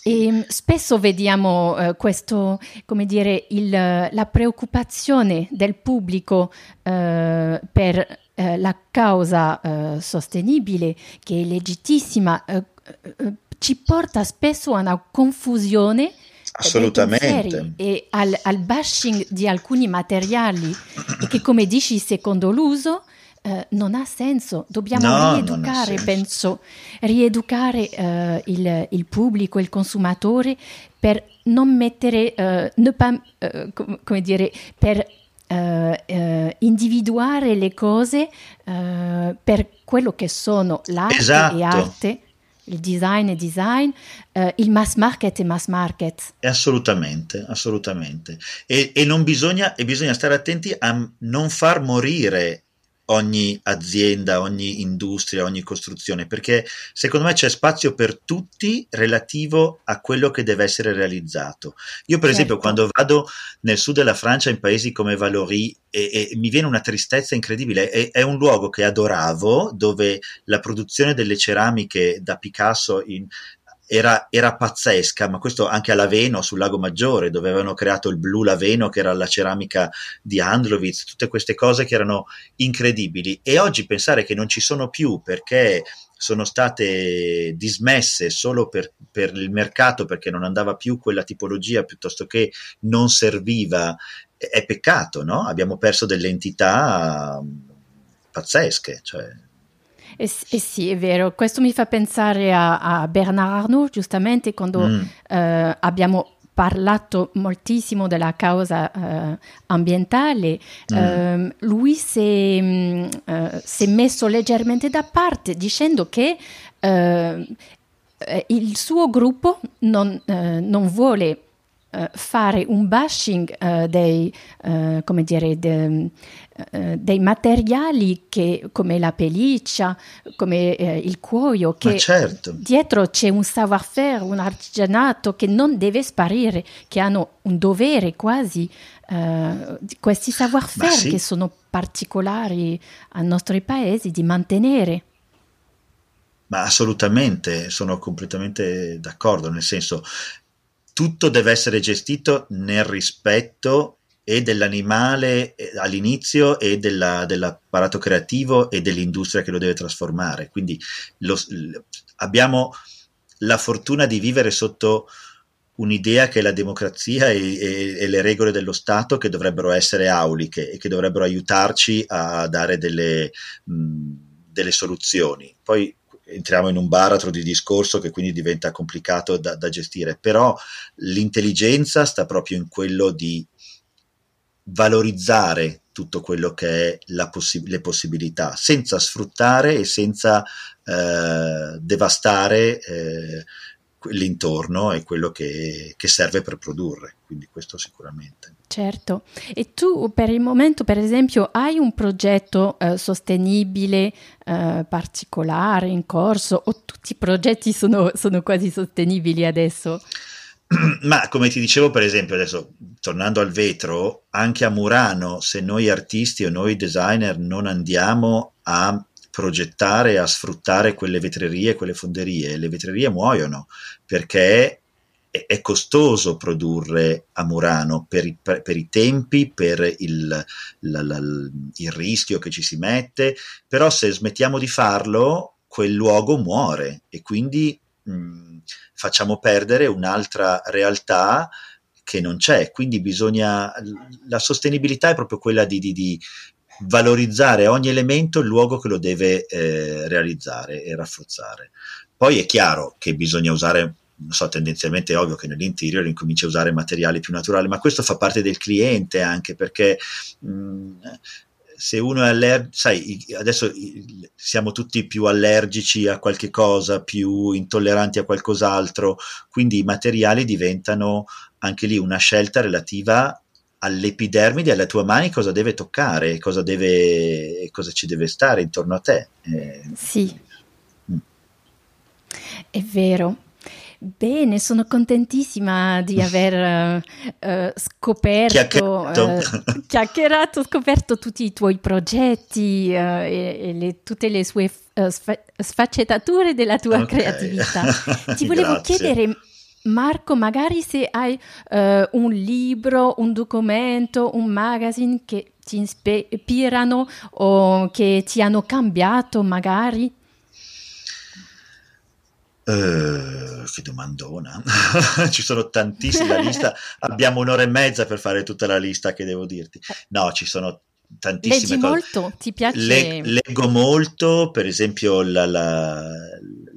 e mm, spesso vediamo eh, questo, come dire, il, la preoccupazione del pubblico eh, per eh, la causa eh, sostenibile, che è legittissima, eh, eh, ci porta spesso a una confusione Assolutamente. e al, al, bashing di alcuni materiali che, come dici, secondo l'uso, eh, non ha senso, dobbiamo no, rieducare, penso, rieducare eh, il, il, pubblico, il consumatore per non mettere, eh, ne eh, come dire, per eh, eh, individuare le cose per quello che sono l'arte esatto. e arte il design è design, uh, il mass market è mass market. Assolutamente, assolutamente. E, e, non bisogna, e bisogna stare attenti a non far morire ogni azienda, ogni industria, ogni costruzione, perché secondo me c'è spazio per tutti relativo a quello che deve essere realizzato. Io per certo. esempio quando vado nel sud della Francia in paesi come Valory e, e mi viene una tristezza incredibile, è, è, un luogo che adoravo dove la produzione delle ceramiche da Picasso in, era, era, pazzesca, ma questo anche a Laveno, sul Lago Maggiore, dove avevano creato il blu Laveno, che era la ceramica di Andlovitz, tutte queste cose che erano incredibili. E oggi pensare che non ci sono più perché sono state dismesse solo per, per il mercato, perché non andava più quella tipologia, piuttosto che non serviva, è peccato, no? Abbiamo perso delle entità pazzesche. Cioè. Eh, eh, sì, è vero, questo mi fa pensare a, a Bernard Arnault, giustamente, quando mm. eh, abbiamo parlato moltissimo della causa uh, ambientale, mm. uh, lui si è, uh, si è, messo leggermente da parte dicendo che il suo gruppo non, non vuole fare un bashing dei, come dire, de, eh, dei materiali che, come la pelliccia, come eh, il cuoio, che certo. dietro c'è un savoir-faire, un artigianato che non deve sparire, che hanno un dovere quasi, eh, questi savoir-faire sì. che sono particolari ai nostri paesi di mantenere. Ma assolutamente, sono completamente d'accordo, nel senso tutto deve essere gestito nel rispetto e dell'animale eh, all'inizio e della, dell'apparato creativo e dell'industria che lo deve trasformare. Quindi lo, abbiamo la fortuna di vivere sotto un'idea che è la democrazia e, e, e, le regole dello Stato che dovrebbero essere auliche e che dovrebbero aiutarci a dare delle, mh, delle soluzioni. Poi entriamo in un baratro di discorso che quindi diventa complicato da, da gestire, però l'intelligenza sta proprio in quello di valorizzare tutto quello che è possi- le possibilità, senza sfruttare e senza eh, devastare eh, l'intorno e quello che, che, serve per produrre. Quindi questo sicuramente. Certo. E tu per il momento, per esempio, hai un progetto eh, sostenibile eh, particolare in corso o tutti i progetti sono, sono quasi sostenibili adesso? Ma come ti dicevo, per esempio, adesso tornando al vetro, anche a Murano, se noi artisti o noi designer non andiamo a progettare, a sfruttare quelle vetrerie, quelle fonderie, le vetrerie muoiono perché è, costoso produrre a Murano per i, per, per i tempi, per il, la, la, il rischio che ci si mette, però se smettiamo di farlo, quel luogo muore e quindi mh, facciamo perdere un'altra realtà che non c'è. Quindi bisogna. La sostenibilità è proprio quella di, di, di valorizzare ogni elemento il luogo che lo deve eh, realizzare e rafforzare. Poi è chiaro che bisogna usare non so, tendenzialmente è ovvio che nell'interior incominci a usare materiali più naturali, ma questo fa parte del cliente anche perché mh, se uno è allergico, sai, adesso siamo tutti più allergici a qualche cosa, più intolleranti a qualcos'altro, quindi i materiali diventano anche lì una scelta relativa all'epidermide, alle tue mani, cosa deve toccare, cosa, deve, cosa ci deve stare intorno a te. Eh, sì, mm. è vero. Bene, sono contentissima di aver uh, scoperto, chiacchierato. Uh, chiacchierato, scoperto tutti i tuoi progetti uh, e, e le, tutte le sue sfa- sfaccettature della tua okay. creatività. Ti volevo chiedere, Marco, magari se hai un libro, un documento, un magazine che ti ispirano o che ti hanno cambiato, magari. Uh, che domandona, ci sono tantissime la lista, abbiamo un'ora e mezza per fare tutta la lista che devo dirti. No, ci sono tantissime Leggi cose. molto? Ti piace? Le, leggo molto, per esempio la, la,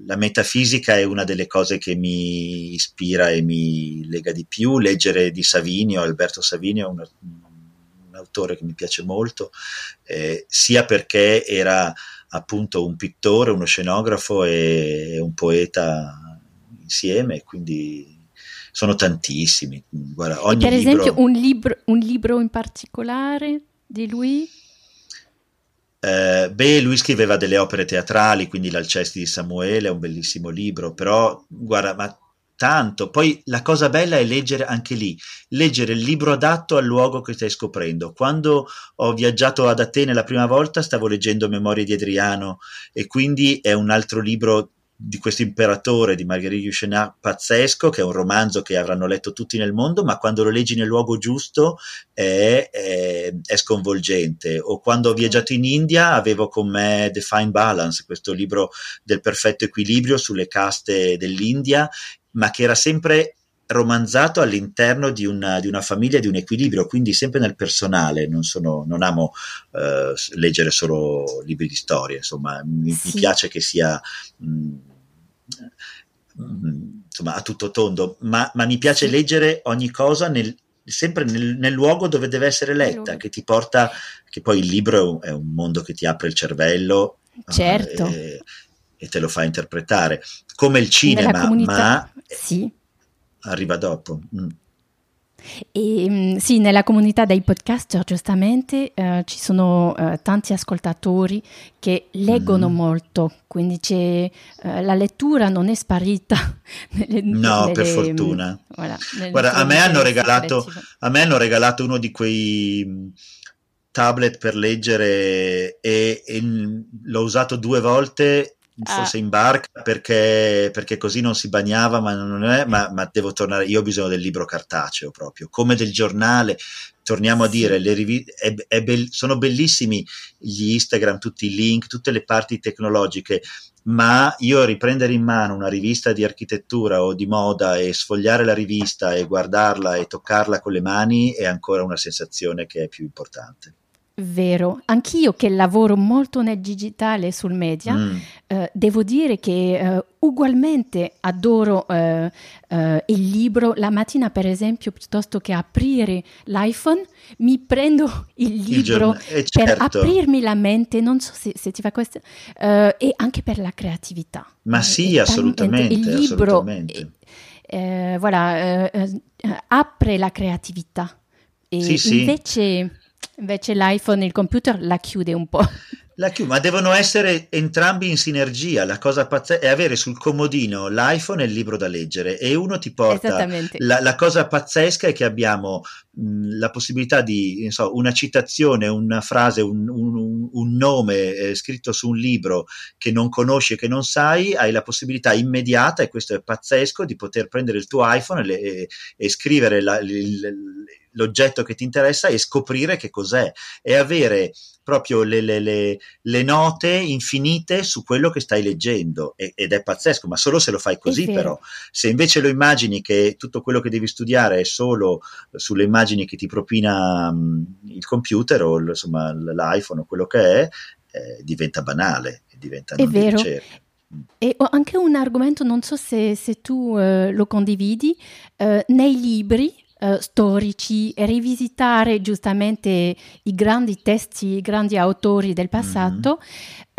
la, metafisica è una delle cose che mi ispira e mi lega di più, leggere di Savinio, Alberto Savinio è un, un autore che mi piace molto, eh, sia perché era appunto un pittore, uno scenografo e un poeta insieme, quindi sono tantissimi. Guarda, ogni per libro... esempio un libro, un libro in particolare di lui? Eh, beh, lui scriveva delle opere teatrali, quindi L'Alcesti di Samuele è un bellissimo libro, però guarda, ma tanto. Poi la cosa bella è leggere anche lì, leggere il libro adatto al luogo che stai scoprendo. Quando ho viaggiato ad Atene la prima volta stavo leggendo Memorie di Adriano e quindi è un altro libro di questo imperatore di Marguerite Duchenat pazzesco, che è un romanzo che avranno letto tutti nel mondo, ma quando lo leggi nel luogo giusto è, è, è sconvolgente. O quando ho viaggiato in India avevo con me The Fine Balance, questo libro del perfetto equilibrio sulle caste dell'India ma che era sempre romanzato all'interno di una, di una, famiglia, di un equilibrio, quindi sempre nel personale, non, sono, non amo eh, leggere solo libri di storia, insomma, mi, sì. mi piace che sia... Mh, mh, insomma, a tutto tondo, ma, ma mi piace sì. leggere ogni cosa nel, sempre nel, nel, luogo dove deve essere letta, che ti porta, che poi il libro è un, mondo che ti apre il cervello. Certo. Eh, e te lo fa interpretare, come il cinema, ma sì. arriva dopo. Mm. E, mm, sì, nella comunità dei podcaster giustamente eh, ci sono eh, tanti ascoltatori che leggono mm. molto, quindi eh, la lettura non è sparita. Nelle, no, nelle, per fortuna. Voilà, Guarda, a me, hanno regalato, a me hanno regalato uno di quei mm, tablet per leggere e, e l'ho usato due volte forse ah. in barca perché, perché, così non si bagnava, ma non è, ma, ma, devo tornare, io ho bisogno del libro cartaceo proprio, come del giornale, torniamo a dire, le rivi- è, è be- sono bellissimi gli Instagram, tutti i link, tutte le parti tecnologiche, ma io riprendere in mano una rivista di architettura o di moda e sfogliare la rivista e guardarla e toccarla con le mani è ancora una sensazione che è più importante. Vero, anch'io che lavoro molto nel digitale sul media, mm. eh, devo dire che eh, ugualmente adoro eh, eh il libro. La mattina, per esempio, piuttosto che aprire l'iPhone, mi prendo il libro il eh, certo. per aprirmi la mente, non so se, se ti fa questo, eh, e anche per la creatività. Ma sì, assolutamente. Il libro assolutamente. voilà, apre la creatività. E sì, sì. Invece l'iPhone il computer la chiude un po'. La chiude, ma devono essere entrambi in sinergia. La cosa pazzesca è avere sul comodino l'iPhone e il libro da leggere e uno ti porta. La, la, cosa pazzesca è che abbiamo mh, la possibilità di, so, una citazione, una frase, un, un, un nome eh, scritto su un libro che non conosci e che non sai, hai la possibilità immediata, e questo è pazzesco, di poter prendere il tuo iPhone e, e, e scrivere la, il, l'oggetto che ti interessa e scoprire che cos'è e avere proprio le, le, le, le, note infinite su quello che stai leggendo e, ed è pazzesco, ma solo se lo fai così però. Se invece lo immagini che tutto quello che devi studiare è solo sulle immagini che ti propina um, il computer o insomma l'iPhone o quello che è, eh, diventa banale, diventa è vero. E ho anche un argomento, non so se, se tu uh, lo condividi, uh, nei libri uh, storici e rivisitare giustamente i grandi testi, i grandi autori del passato,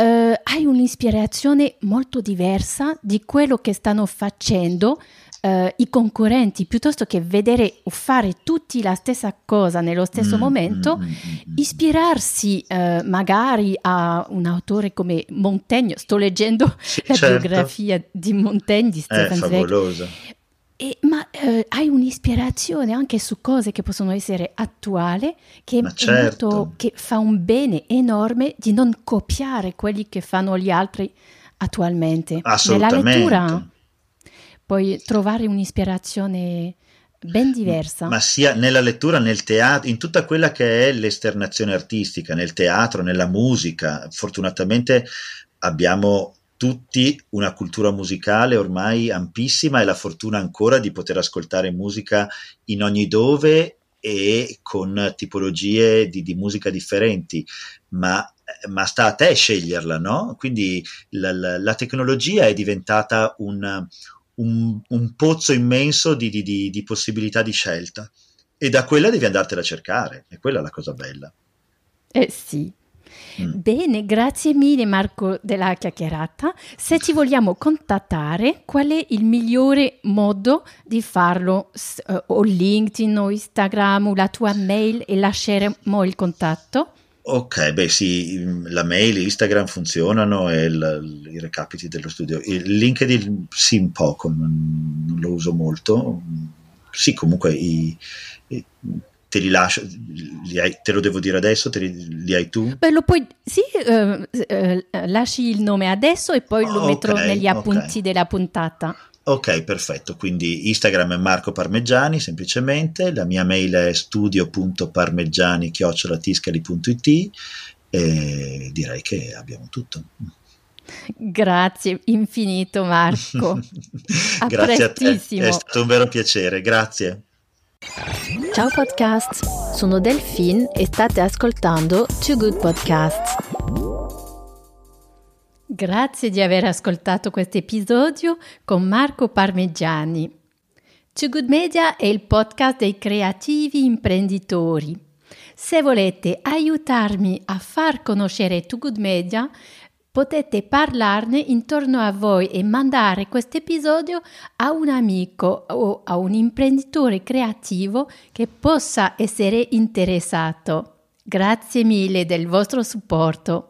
mm-hmm. hai un'ispirazione molto diversa di quello che stanno facendo Uh, i concorrenti piuttosto che vedere o fare tutti la stessa cosa nello stesso mm, momento, mm, mm, mm, ispirarsi uh, magari a un autore come Montaigne. Sto leggendo sì, la certo. biografia di Montaigne di Stefan Zweig. E, ma uh, hai un'ispirazione anche su cose che possono essere attuali, che, certo. molto, che fa un bene enorme di non copiare quelli che fanno gli altri attualmente. Nella lettura puoi trovare un'ispirazione ben diversa. Ma sia nella lettura, nel teatro, in tutta quella che è l'esternazione artistica, nel teatro, nella musica. Fortunatamente abbiamo tutti una cultura musicale ormai ampissima e la fortuna ancora di poter ascoltare musica in ogni dove e con tipologie di, di musica differenti, ma, ma, sta a te sceglierla, no? Quindi la, la, la tecnologia è diventata un, un, un pozzo immenso di, di, di, possibilità di scelta e da quella devi andartela a cercare, e quella è la cosa bella. Eh sì. Mm. Bene, grazie mille Marco della chiacchierata. Se ci vogliamo contattare, qual è il migliore modo di farlo? Uh, o LinkedIn o Instagram o la tua mail e lasceremo il contatto? Ok, beh sì, la mail, Instagram funzionano e il, i recapiti dello studio. Il LinkedIn sì, un poco, non, non lo uso molto. Sì, comunque i, i, te li lascio, li hai, te lo devo dire adesso, te li, li hai tu? Beh, lo puoi, sì, uh, uh, lasci il nome adesso e poi lo oh, metto okay, negli appunti okay. della puntata. Ok, perfetto. Quindi Instagram è Marco Parmeggiani, semplicemente. La mia mail è studio.parmeggiani-tiscali.it e direi che abbiamo tutto. Grazie infinito Marco. Grazie a te, è stato un vero piacere, grazie. Ciao podcast, sono Delphine e state ascoltando Too Good Podcast. Grazie di aver ascoltato questo episodio con Marco Parmigiani. Too Good Media è il podcast dei creativi imprenditori. Se volete aiutarmi a far conoscere Too Good Media, potete parlarne intorno a voi e mandare questo episodio a un amico o a un imprenditore creativo che possa essere interessato. Grazie mille del vostro supporto.